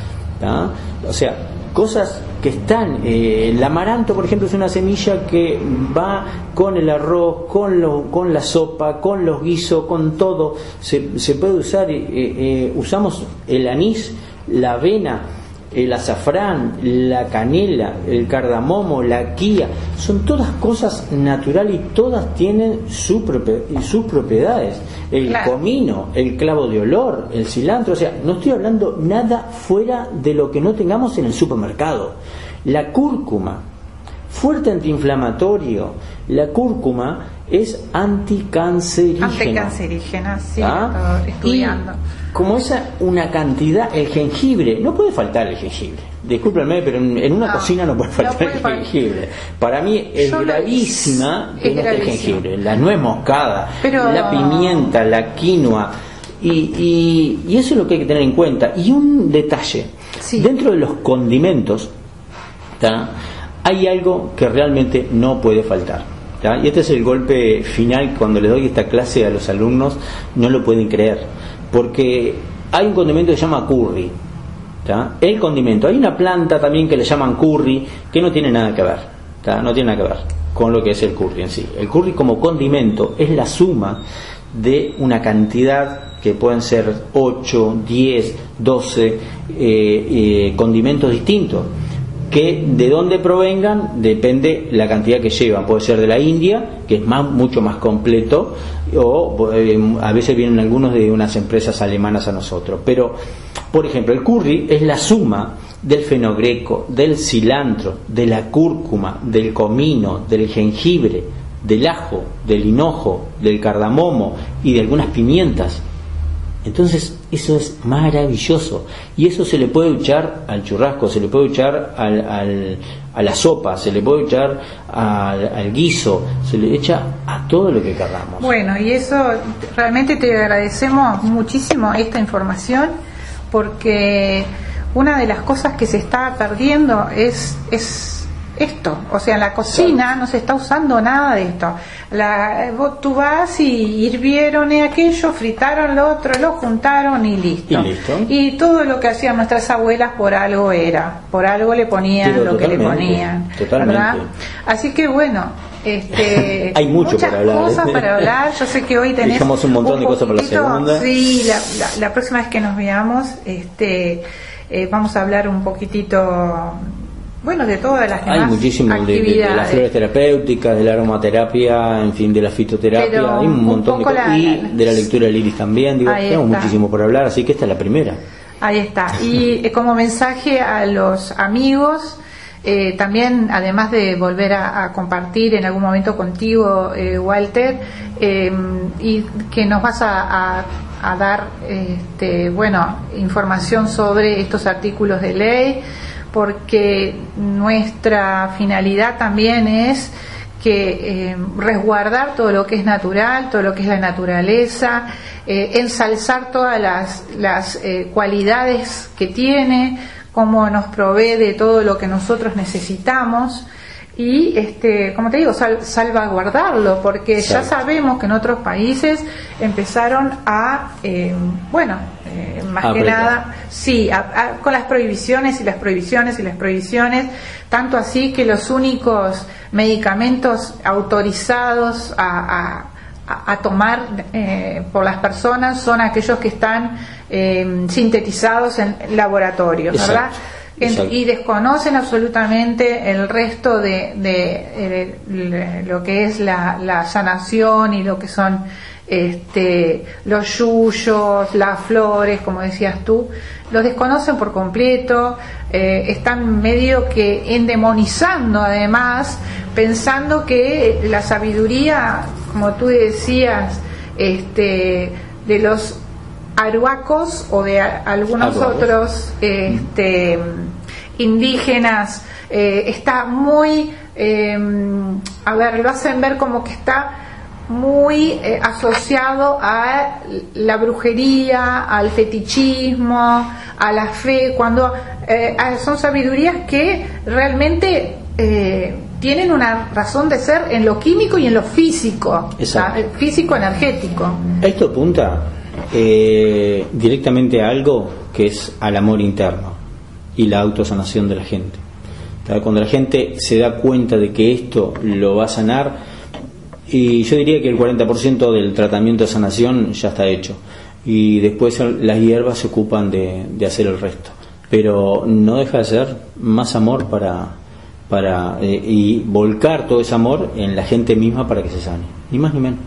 ¿tá? o sea, cosas que están, eh, el amaranto, por ejemplo, es una semilla que va con el arroz, con, lo- con la sopa, con los guisos, con todo, se, se puede usar, eh, eh, usamos el anís, la avena, el azafrán, la canela, el cardamomo, la quía, son todas cosas naturales y todas tienen su sus propiedades. El Claro. comino, el clavo de olor, el cilantro, o sea, no estoy hablando nada fuera de lo que no tengamos en el supermercado. La cúrcuma, fuerte antiinflamatorio, la cúrcuma es anticancerígena. Anticancerígena, sí, ¿Ah? estudiando. Y como esa una cantidad, el jengibre, no puede faltar el jengibre. Discúlpenme, pero en, una No, cocina no puede no faltar puede el faltar. jengibre. Para mí es Yo gravísima que es no esté jengibre. La nuez moscada, Pero- la pimienta, la quinoa. Y, y- y eso es lo que hay que tener en cuenta. Y un detalle, Sí. dentro de los condimentos, ¿tá? hay algo que realmente no puede faltar. Y este es el golpe final cuando le doy esta clase a los alumnos, no lo pueden creer, porque hay un condimento que se llama curry. El condimento, hay una planta también que le llaman curry, que no tiene nada que ver, no tiene nada que ver con lo que es el curry en sí. El curry como condimento es la suma de una cantidad que pueden ser 8, 10, 12 eh, eh, condimentos distintos que de dónde provengan depende la cantidad que llevan. Puede ser de la India, que es más, mucho más completo, o eh, a veces vienen algunos de unas empresas alemanas a nosotros. Pero, por ejemplo, el curry es la suma del fenogreco, del cilantro, de la cúrcuma, del comino, del jengibre, del ajo, del hinojo, del cardamomo y de algunas pimientas. Entonces, eso es maravilloso. Y eso se le puede echar al churrasco, se le puede echar al, al- a la sopa, se le puede echar al, guiso, se le echa a todo lo que queramos. Bueno, y eso realmente te agradecemos muchísimo esta información porque una de las cosas que se está perdiendo es, es esto, o sea, en la cocina no se está usando nada de esto. La, vos- tú vas y hirvieron y aquello, fritaron lo otro, lo juntaron y listo. Y listo. Y todo lo que hacían nuestras abuelas por algo era, por algo le ponían lo que le ponían. totalmente. ¿verdad? Así que bueno, este, [LAUGHS] Hay mucho muchas para hablar, ¿eh? cosas para hablar. Yo sé que hoy [LAUGHS] tenés Dejamos un montón de cosas para la segunda. Sí, la, la- la próxima vez que nos veamos, este, eh, vamos a hablar un poquitito, bueno, de todas las Hay demás muchísimo de, de- de actividades. las flores terapéuticas, de la aromaterapia, en fin, de la fitoterapia, Pero hay un un montón de cosas. la- Y de la lectura del iris también, digo, tenemos está. muchísimo por hablar, así que esta es la primera. Ahí está. Y eh, como mensaje a los amigos, eh, también, además de volver a, compartir en algún momento contigo, eh, Walter, y que nos vas a, dar, este, bueno, información sobre estos artículos de ley, porque nuestra finalidad también es que resguardar todo lo que es natural, todo lo que es la naturaleza, ensalzar todas las, las cualidades que tiene, cómo nos provee de todo lo que nosotros necesitamos y este como te digo salvaguardarlo porque ya sabemos que en otros países empezaron a eh, bueno eh, más que nada sí con las prohibiciones y las prohibiciones y las prohibiciones tanto así que los únicos medicamentos autorizados a, a, tomar eh, por las personas son aquellos que están eh, sintetizados en laboratorios, ¿verdad? y desconocen absolutamente el resto de, de, lo que es la, la, sanación y lo que son este, los yuyos, las flores, como decías tú, los desconocen por completo, eh, están medio que endemonizando además, pensando que la sabiduría, como tú decías, este, de los aruacos o de algunos otros este, indígenas eh, está muy, em, a ver, lo hacen ver como que está muy eh, asociado a la brujería, al fetichismo, a la fe, cuando eh, son sabidurías que realmente tienen una razón de ser en lo químico y en lo físico, físico energético. Esto apunta eh, directamente a algo que es al amor interno y la autosanación de la gente. Cuando la gente se da cuenta de que esto lo va a sanar, y yo diría que el 40% del tratamiento de sanación ya está hecho, y después las hierbas se ocupan de, hacer el resto. Pero no deja de ser más amor para, para eh, y volcar todo ese amor en la gente misma para que se sane, ni más ni menos.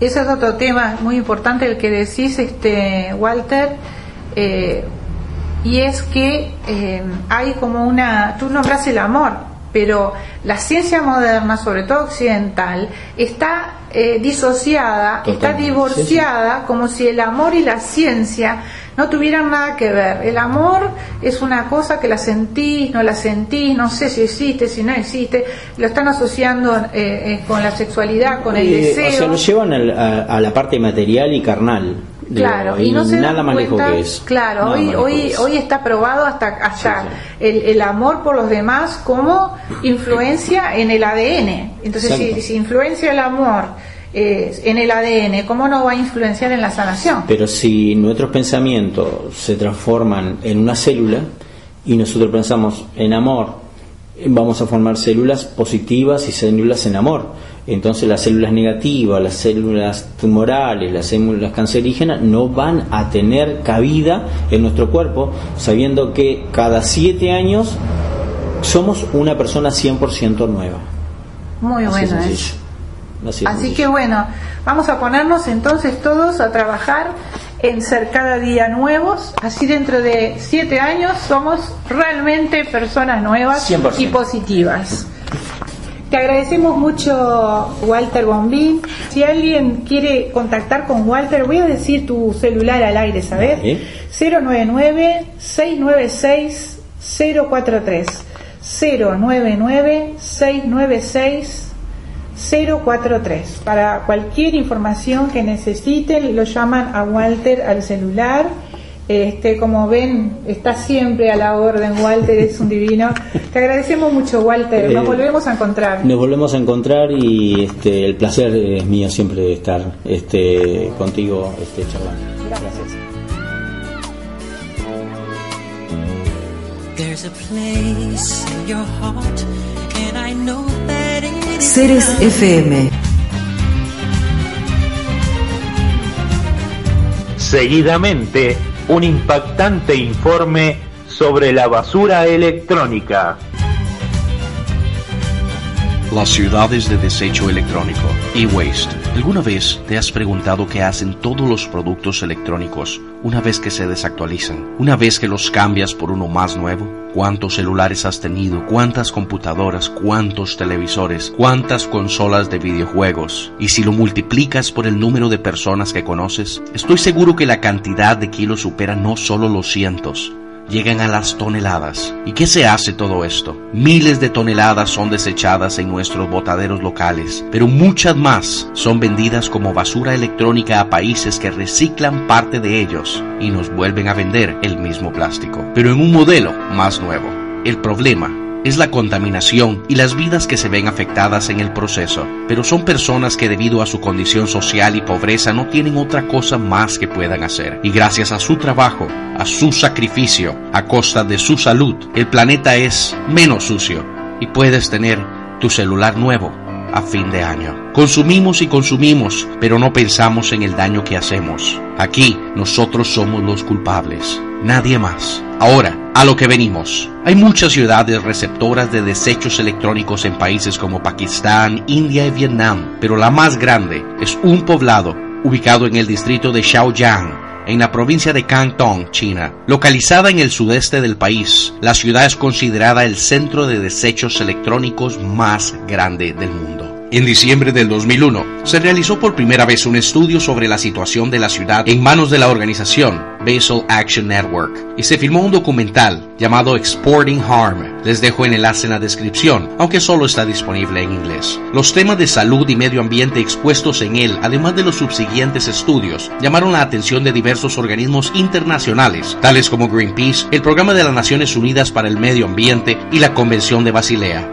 Ese es otro tema muy importante el que decís, este Walter, eh, y es que eh, hay como una, tú nombras el amor, pero la ciencia moderna, sobre todo occidental, está eh, disociada, está divorciada, como si el amor y la ciencia no tuvieran nada que ver. El amor es una cosa que la sentís, no la sentís, no sé si existe, si no existe, lo están asociando eh, eh, con la sexualidad, con el deseo. O sea, lo llevan a, la parte material y carnal. Claro, y no se nada más lejos que eso. Claro, hoy, hoy, hoy está probado hasta, hasta El, el, amor por los demás como influencia en el ADN. Entonces, si, si influencia el amor en el ADN, ¿cómo no va a influenciar en la sanación? Pero si nuestros pensamientos se transforman en una célula y nosotros pensamos en amor, vamos a formar células positivas y células en amor. Entonces las células negativas, las células tumorales, las células cancerígenas no van a tener cabida en nuestro cuerpo, sabiendo que cada siete años somos una persona 100% nueva. Muy bueno. Así, que bueno, vamos a ponernos entonces todos a trabajar en ser cada día nuevos, así dentro de siete años somos realmente personas nuevas y positivas. Te agradecemos mucho, Walter Bombín. Si alguien quiere contactar con Walter, voy a decir tu celular al aire, ¿sabes? 099-696-043. 099-696 043. Para cualquier información que necesiten, lo llaman a Walter al celular. Este, como ven, está siempre a la orden, Walter es un divino. Te agradecemos mucho, Walter. Nos eh, volvemos a encontrar. Nos volvemos a encontrar y este, el placer es mío siempre de estar este, contigo este, charlando. Gracias. Ceres FM. Seguidamente, un impactante informe sobre la basura electrónica. Las ciudades de desecho electrónico, e-waste ¿Alguna vez te has preguntado qué hacen todos los productos electrónicos una vez que se desactualizan? Una vez que los cambias por uno más nuevo? ¿Cuántos celulares has tenido? ¿Cuántas computadoras? ¿Cuántos televisores? ¿Cuántas consolas de videojuegos? Y si lo multiplicas por el número de personas que conoces, estoy seguro que la cantidad de kilos supera no solo los cientos, llegan a las toneladas. ¿Y qué se hace todo esto? Miles de toneladas son desechadas en nuestros botaderos locales, pero muchas más son vendidas como basura electrónica a países que reciclan parte de ellos y nos vuelven a vender el mismo plástico, pero en un modelo más nuevo. El problema es la contaminación y las vidas que se ven afectadas en el proceso, pero son personas que debido a su condición social y pobreza no tienen otra cosa más que puedan hacer. Y gracias a su trabajo, a su sacrificio, a costa de su salud, el planeta es menos sucio. Y puedes tener tu celular nuevo a fin de año. Consumimos y consumimos, pero no pensamos en el daño que hacemos. Aquí nosotros somos los culpables, nadie más. Ahora, a lo que venimos. Hay muchas ciudades receptoras de desechos electrónicos en países como Pakistán, India y Vietnam, pero la más grande es un poblado ubicado en el distrito de Xiaoyang, en la provincia de Cantón, China. Localizada en el sudeste del país, la ciudad es considerada el centro de desechos electrónicos más grande del mundo. En diciembre del 2001, se realizó por primera vez un estudio sobre la situación de la ciudad en manos de la organización Basel Action Network y se filmó un documental llamado Exporting Harm. Les dejo el enlace en la descripción, aunque solo está disponible en inglés. Los temas de salud y medio ambiente expuestos en él, además de los subsiguientes estudios, llamaron la atención de diversos organismos internacionales, tales como Greenpeace, el Programa de las Naciones Unidas para el Medio Ambiente y la Convención de Basilea.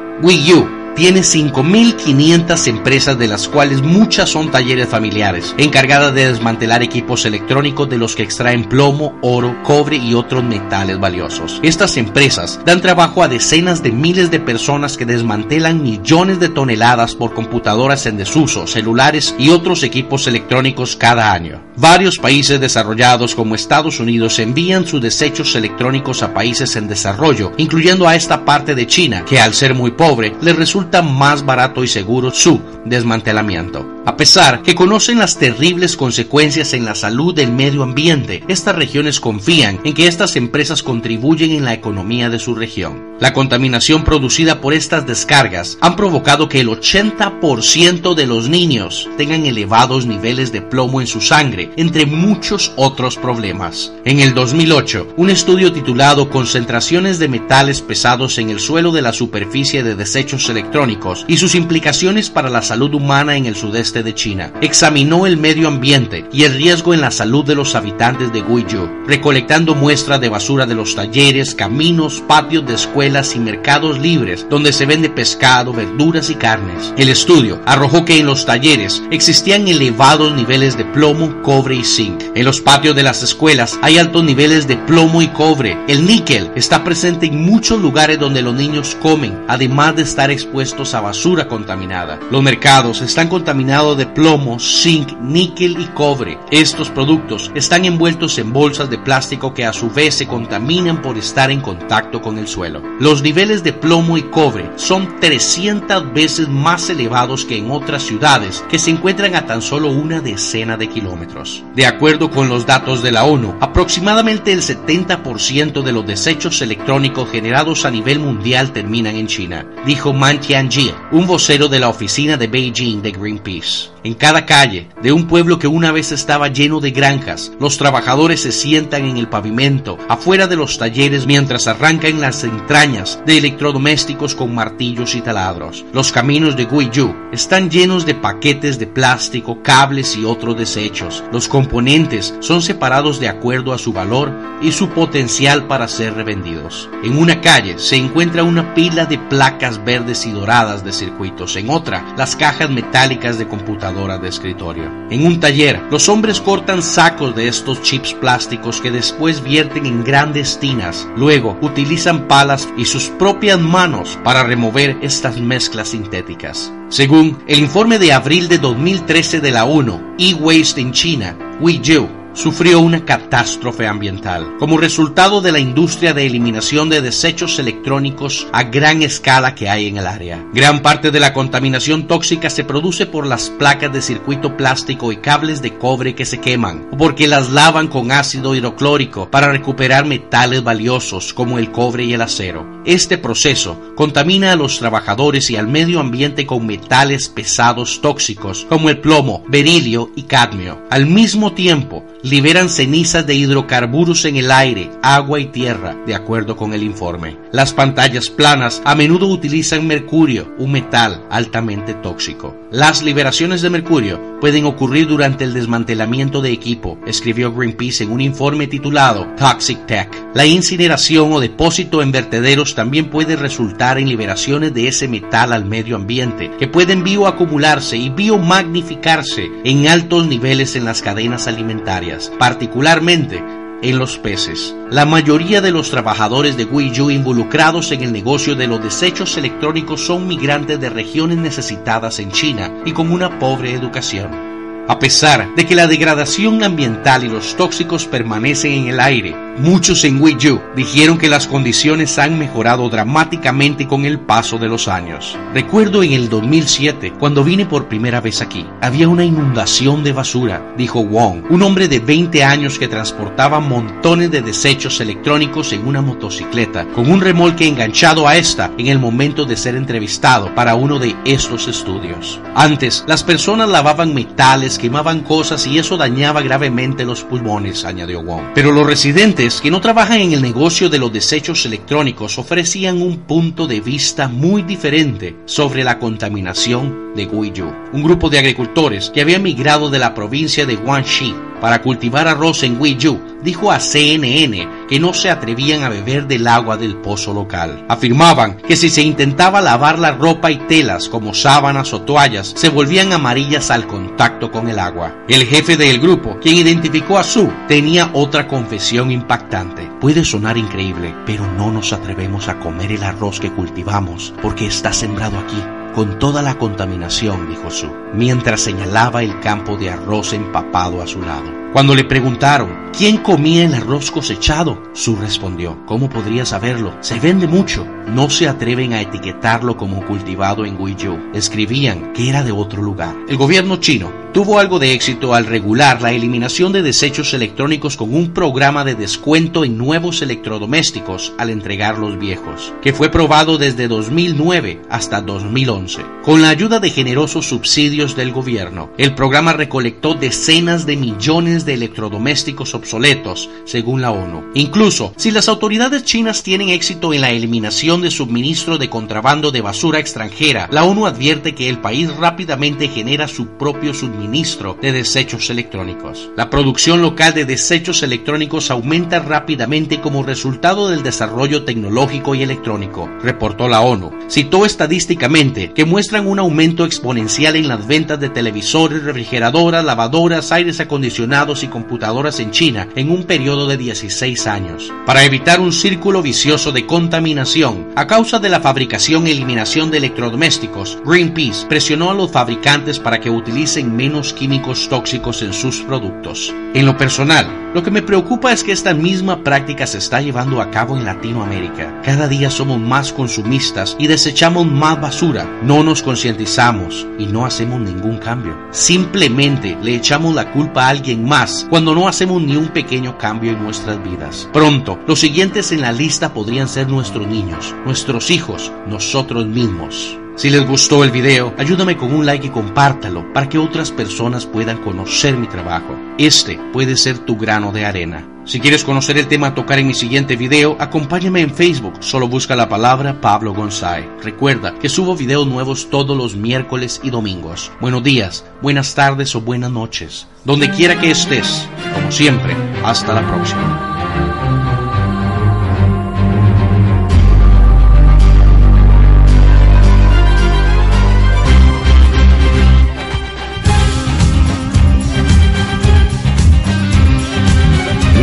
Tiene 5.500 empresas de las cuales muchas son talleres familiares, encargadas de desmantelar equipos electrónicos de los que extraen plomo, oro, cobre y otros metales valiosos. Estas empresas dan trabajo a decenas de miles de personas que desmantelan millones de toneladas por computadoras en desuso, celulares y otros equipos electrónicos cada año. Varios países desarrollados como Estados Unidos envían sus desechos electrónicos a países en desarrollo, incluyendo a esta parte de China, que al ser muy pobre les resulta más barato y seguro su desmantelamiento. A pesar que conocen las terribles consecuencias en la salud del medio ambiente, estas regiones confían en que estas empresas contribuyen en la economía de su región. La contaminación producida por estas descargas han provocado que el 80% de los niños tengan elevados niveles de plomo en su sangre, entre muchos otros problemas. En el 2008, un estudio titulado Concentraciones de metales pesados en el suelo de la superficie de desechos electrónicos y sus implicaciones para la salud humana en el sudeste de China, examinó el medio ambiente y el riesgo en la salud de los habitantes de Guizhou, recolectando muestras de basura de los talleres, caminos, patios de escuelas y mercados libres donde se vende pescado, verduras y carnes. El estudio arrojó que en los talleres existían elevados niveles de plomo, cobre y zinc. En los patios de las escuelas hay altos niveles de plomo y cobre. El níquel está presente en muchos lugares donde los niños comen, además de estar expuestos a basura contaminada. Los mercados están contaminados de plomo, zinc, níquel y cobre. Estos productos están envueltos en bolsas de plástico que a su vez se contaminan por estar en contacto con el suelo. Los niveles de plomo y cobre son 300 veces más elevados que en otras ciudades que se encuentran a tan solo una decena de kilómetros. De acuerdo con los datos de la ONU, aproximadamente el 70% de los desechos electrónicos generados a nivel mundial terminan en China, dijo Man Tianjie, un vocero de la oficina de Beijing de Greenpeace. En cada calle de un pueblo que una vez estaba lleno de granjas, los trabajadores se sientan en el pavimento, afuera de los talleres, mientras arrancan las entrañas de electrodomésticos con martillos y taladros. Los caminos de Guizhou están llenos de paquetes de plástico, cables y otros desechos. Los componentes son separados de acuerdo a su valor y su potencial para ser revendidos. En una calle se encuentra una pila de placas verdes y doradas de circuitos, en otra las cajas metálicas de computadora de escritorio. En un taller, los hombres cortan sacos de estos chips plásticos que después vierten en grandes tinas. Luego utilizan palas y sus propias manos para remover estas mezclas sintéticas. Según el informe de abril de 2013 de la ONU, E-Waste en China, Guizhou sufrió una catástrofe ambiental como resultado de la industria de eliminación de desechos electrónicos a gran escala que hay en el área. Gran parte de la contaminación tóxica se produce por las placas de circuito plástico y cables de cobre que se queman o porque las lavan con ácido hidroclórico para recuperar metales valiosos como el cobre y el acero. Este proceso contamina a los trabajadores y al medio ambiente con metales pesados tóxicos como el plomo, berilio y cadmio. Al mismo tiempo, liberan cenizas de hidrocarburos en el aire, agua y tierra, de acuerdo con el informe. Las pantallas planas a menudo utilizan mercurio, un metal altamente tóxico. Las liberaciones de mercurio pueden ocurrir durante el desmantelamiento de equipo, escribió Greenpeace en un informe titulado Toxic Tech. La incineración o depósito en vertederos también puede resultar en liberaciones de ese metal al medio ambiente, que pueden bioacumularse y biomagnificarse en altos niveles en las cadenas alimentarias, particularmente en los peces. La mayoría de los trabajadores de Guizhou involucrados en el negocio de los desechos electrónicos son migrantes de regiones necesitadas en China y con una pobre educación. A pesar de que la degradación ambiental y los tóxicos permanecen en el aire, muchos en Guizhou dijeron que las condiciones han mejorado dramáticamente con el paso de los años. Recuerdo en el 2007, cuando vine por primera vez aquí, había una inundación de basura, dijo Wong, un hombre de 20 años que transportaba montones de desechos electrónicos en una motocicleta, con un remolque enganchado a esta en el momento de ser entrevistado para uno de estos estudios. Antes, las personas lavaban metales quemaban cosas y eso dañaba gravemente los pulmones, añadió Wong. Pero los residentes que no trabajan en el negocio de los desechos electrónicos ofrecían un punto de vista muy diferente sobre la contaminación de Guizhou. Un grupo de agricultores que había migrado de la provincia de Guangxi para cultivar arroz en Guizhou dijo a CNN que no se atrevían a beber del agua del pozo local. Afirmaban que si se intentaba lavar la ropa y telas como sábanas o toallas, se volvían amarillas al contacto con el agua. El jefe del grupo, quien identificó a Su, tenía otra confesión impactante. Puede sonar increíble, pero no nos atrevemos a comer el arroz que cultivamos porque está sembrado aquí con toda la contaminación, dijo Su, mientras señalaba el campo de arroz empapado a su lado. Cuando le preguntaron quién comía el arroz cosechado, Su respondió, ¿cómo podría saberlo? Se vende mucho. No se atreven a etiquetarlo como cultivado en Guizhou. Escribían que era de otro lugar. El gobierno chino tuvo algo de éxito al regular la eliminación de desechos electrónicos con un programa de descuento en nuevos electrodomésticos al entregar los viejos, que fue probado desde 2009 hasta 2011. Con la ayuda de generosos subsidios del gobierno, el programa recolectó decenas de millones de electrodomésticos obsoletos, según la ONU. Incluso, si las autoridades chinas tienen éxito en la eliminación de suministro de contrabando de basura extranjera, la ONU advierte que el país rápidamente genera su propio suministro de desechos electrónicos. La producción local de desechos electrónicos aumenta rápidamente como resultado del desarrollo tecnológico y electrónico, reportó la ONU. Citó estadísticamente que muestran un aumento exponencial en las ventas de televisores, refrigeradoras, lavadoras, aires acondicionados y computadoras en China en un periodo de 16 años. Para evitar un círculo vicioso de contaminación a causa de la fabricación y eliminación de electrodomésticos, Greenpeace presionó a los fabricantes para que utilicen menos químicos tóxicos en sus productos. En lo personal, lo que me preocupa es que esta misma práctica se está llevando a cabo en Latinoamérica. Cada día somos más consumistas y desechamos más basura. No nos concientizamos y no hacemos ningún cambio. Simplemente le echamos la culpa a alguien más cuando no hacemos ni un pequeño cambio en nuestras vidas. Pronto, los siguientes en la lista podrían ser nuestros niños, nuestros hijos, nosotros mismos. Si les gustó el video, ayúdame con un like y compártalo para que otras personas puedan conocer mi trabajo. Este puede ser tu grano de arena. Si quieres conocer el tema a tocar en mi siguiente video, acompáñame en Facebook. Solo busca la palabra Pablo González. Recuerda que subo videos nuevos todos los miércoles y domingos. Buenos días, buenas tardes o buenas noches. Donde quiera que estés. Como siempre, hasta la próxima.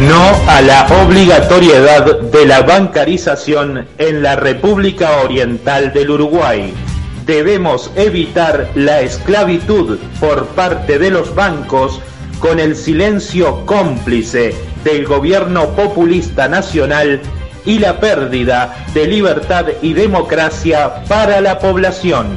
No a la obligatoriedad de la bancarización en la República Oriental del Uruguay. Debemos evitar la esclavitud por parte de los bancos con el silencio cómplice del gobierno populista nacional y la pérdida de libertad y democracia para la población.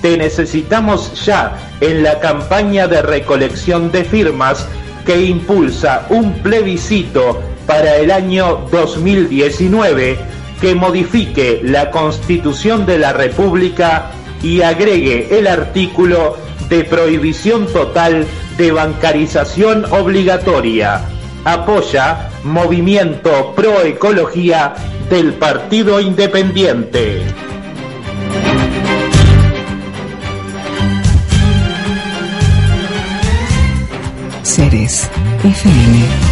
Te necesitamos ya en la campaña de recolección de firmas que impulsa un plebiscito para el año 2019 que modifique la Constitución de la República y agregue el artículo de prohibición total de bancarización obligatoria. Apoya Movimiento Pro Ecología del Partido Independiente. FM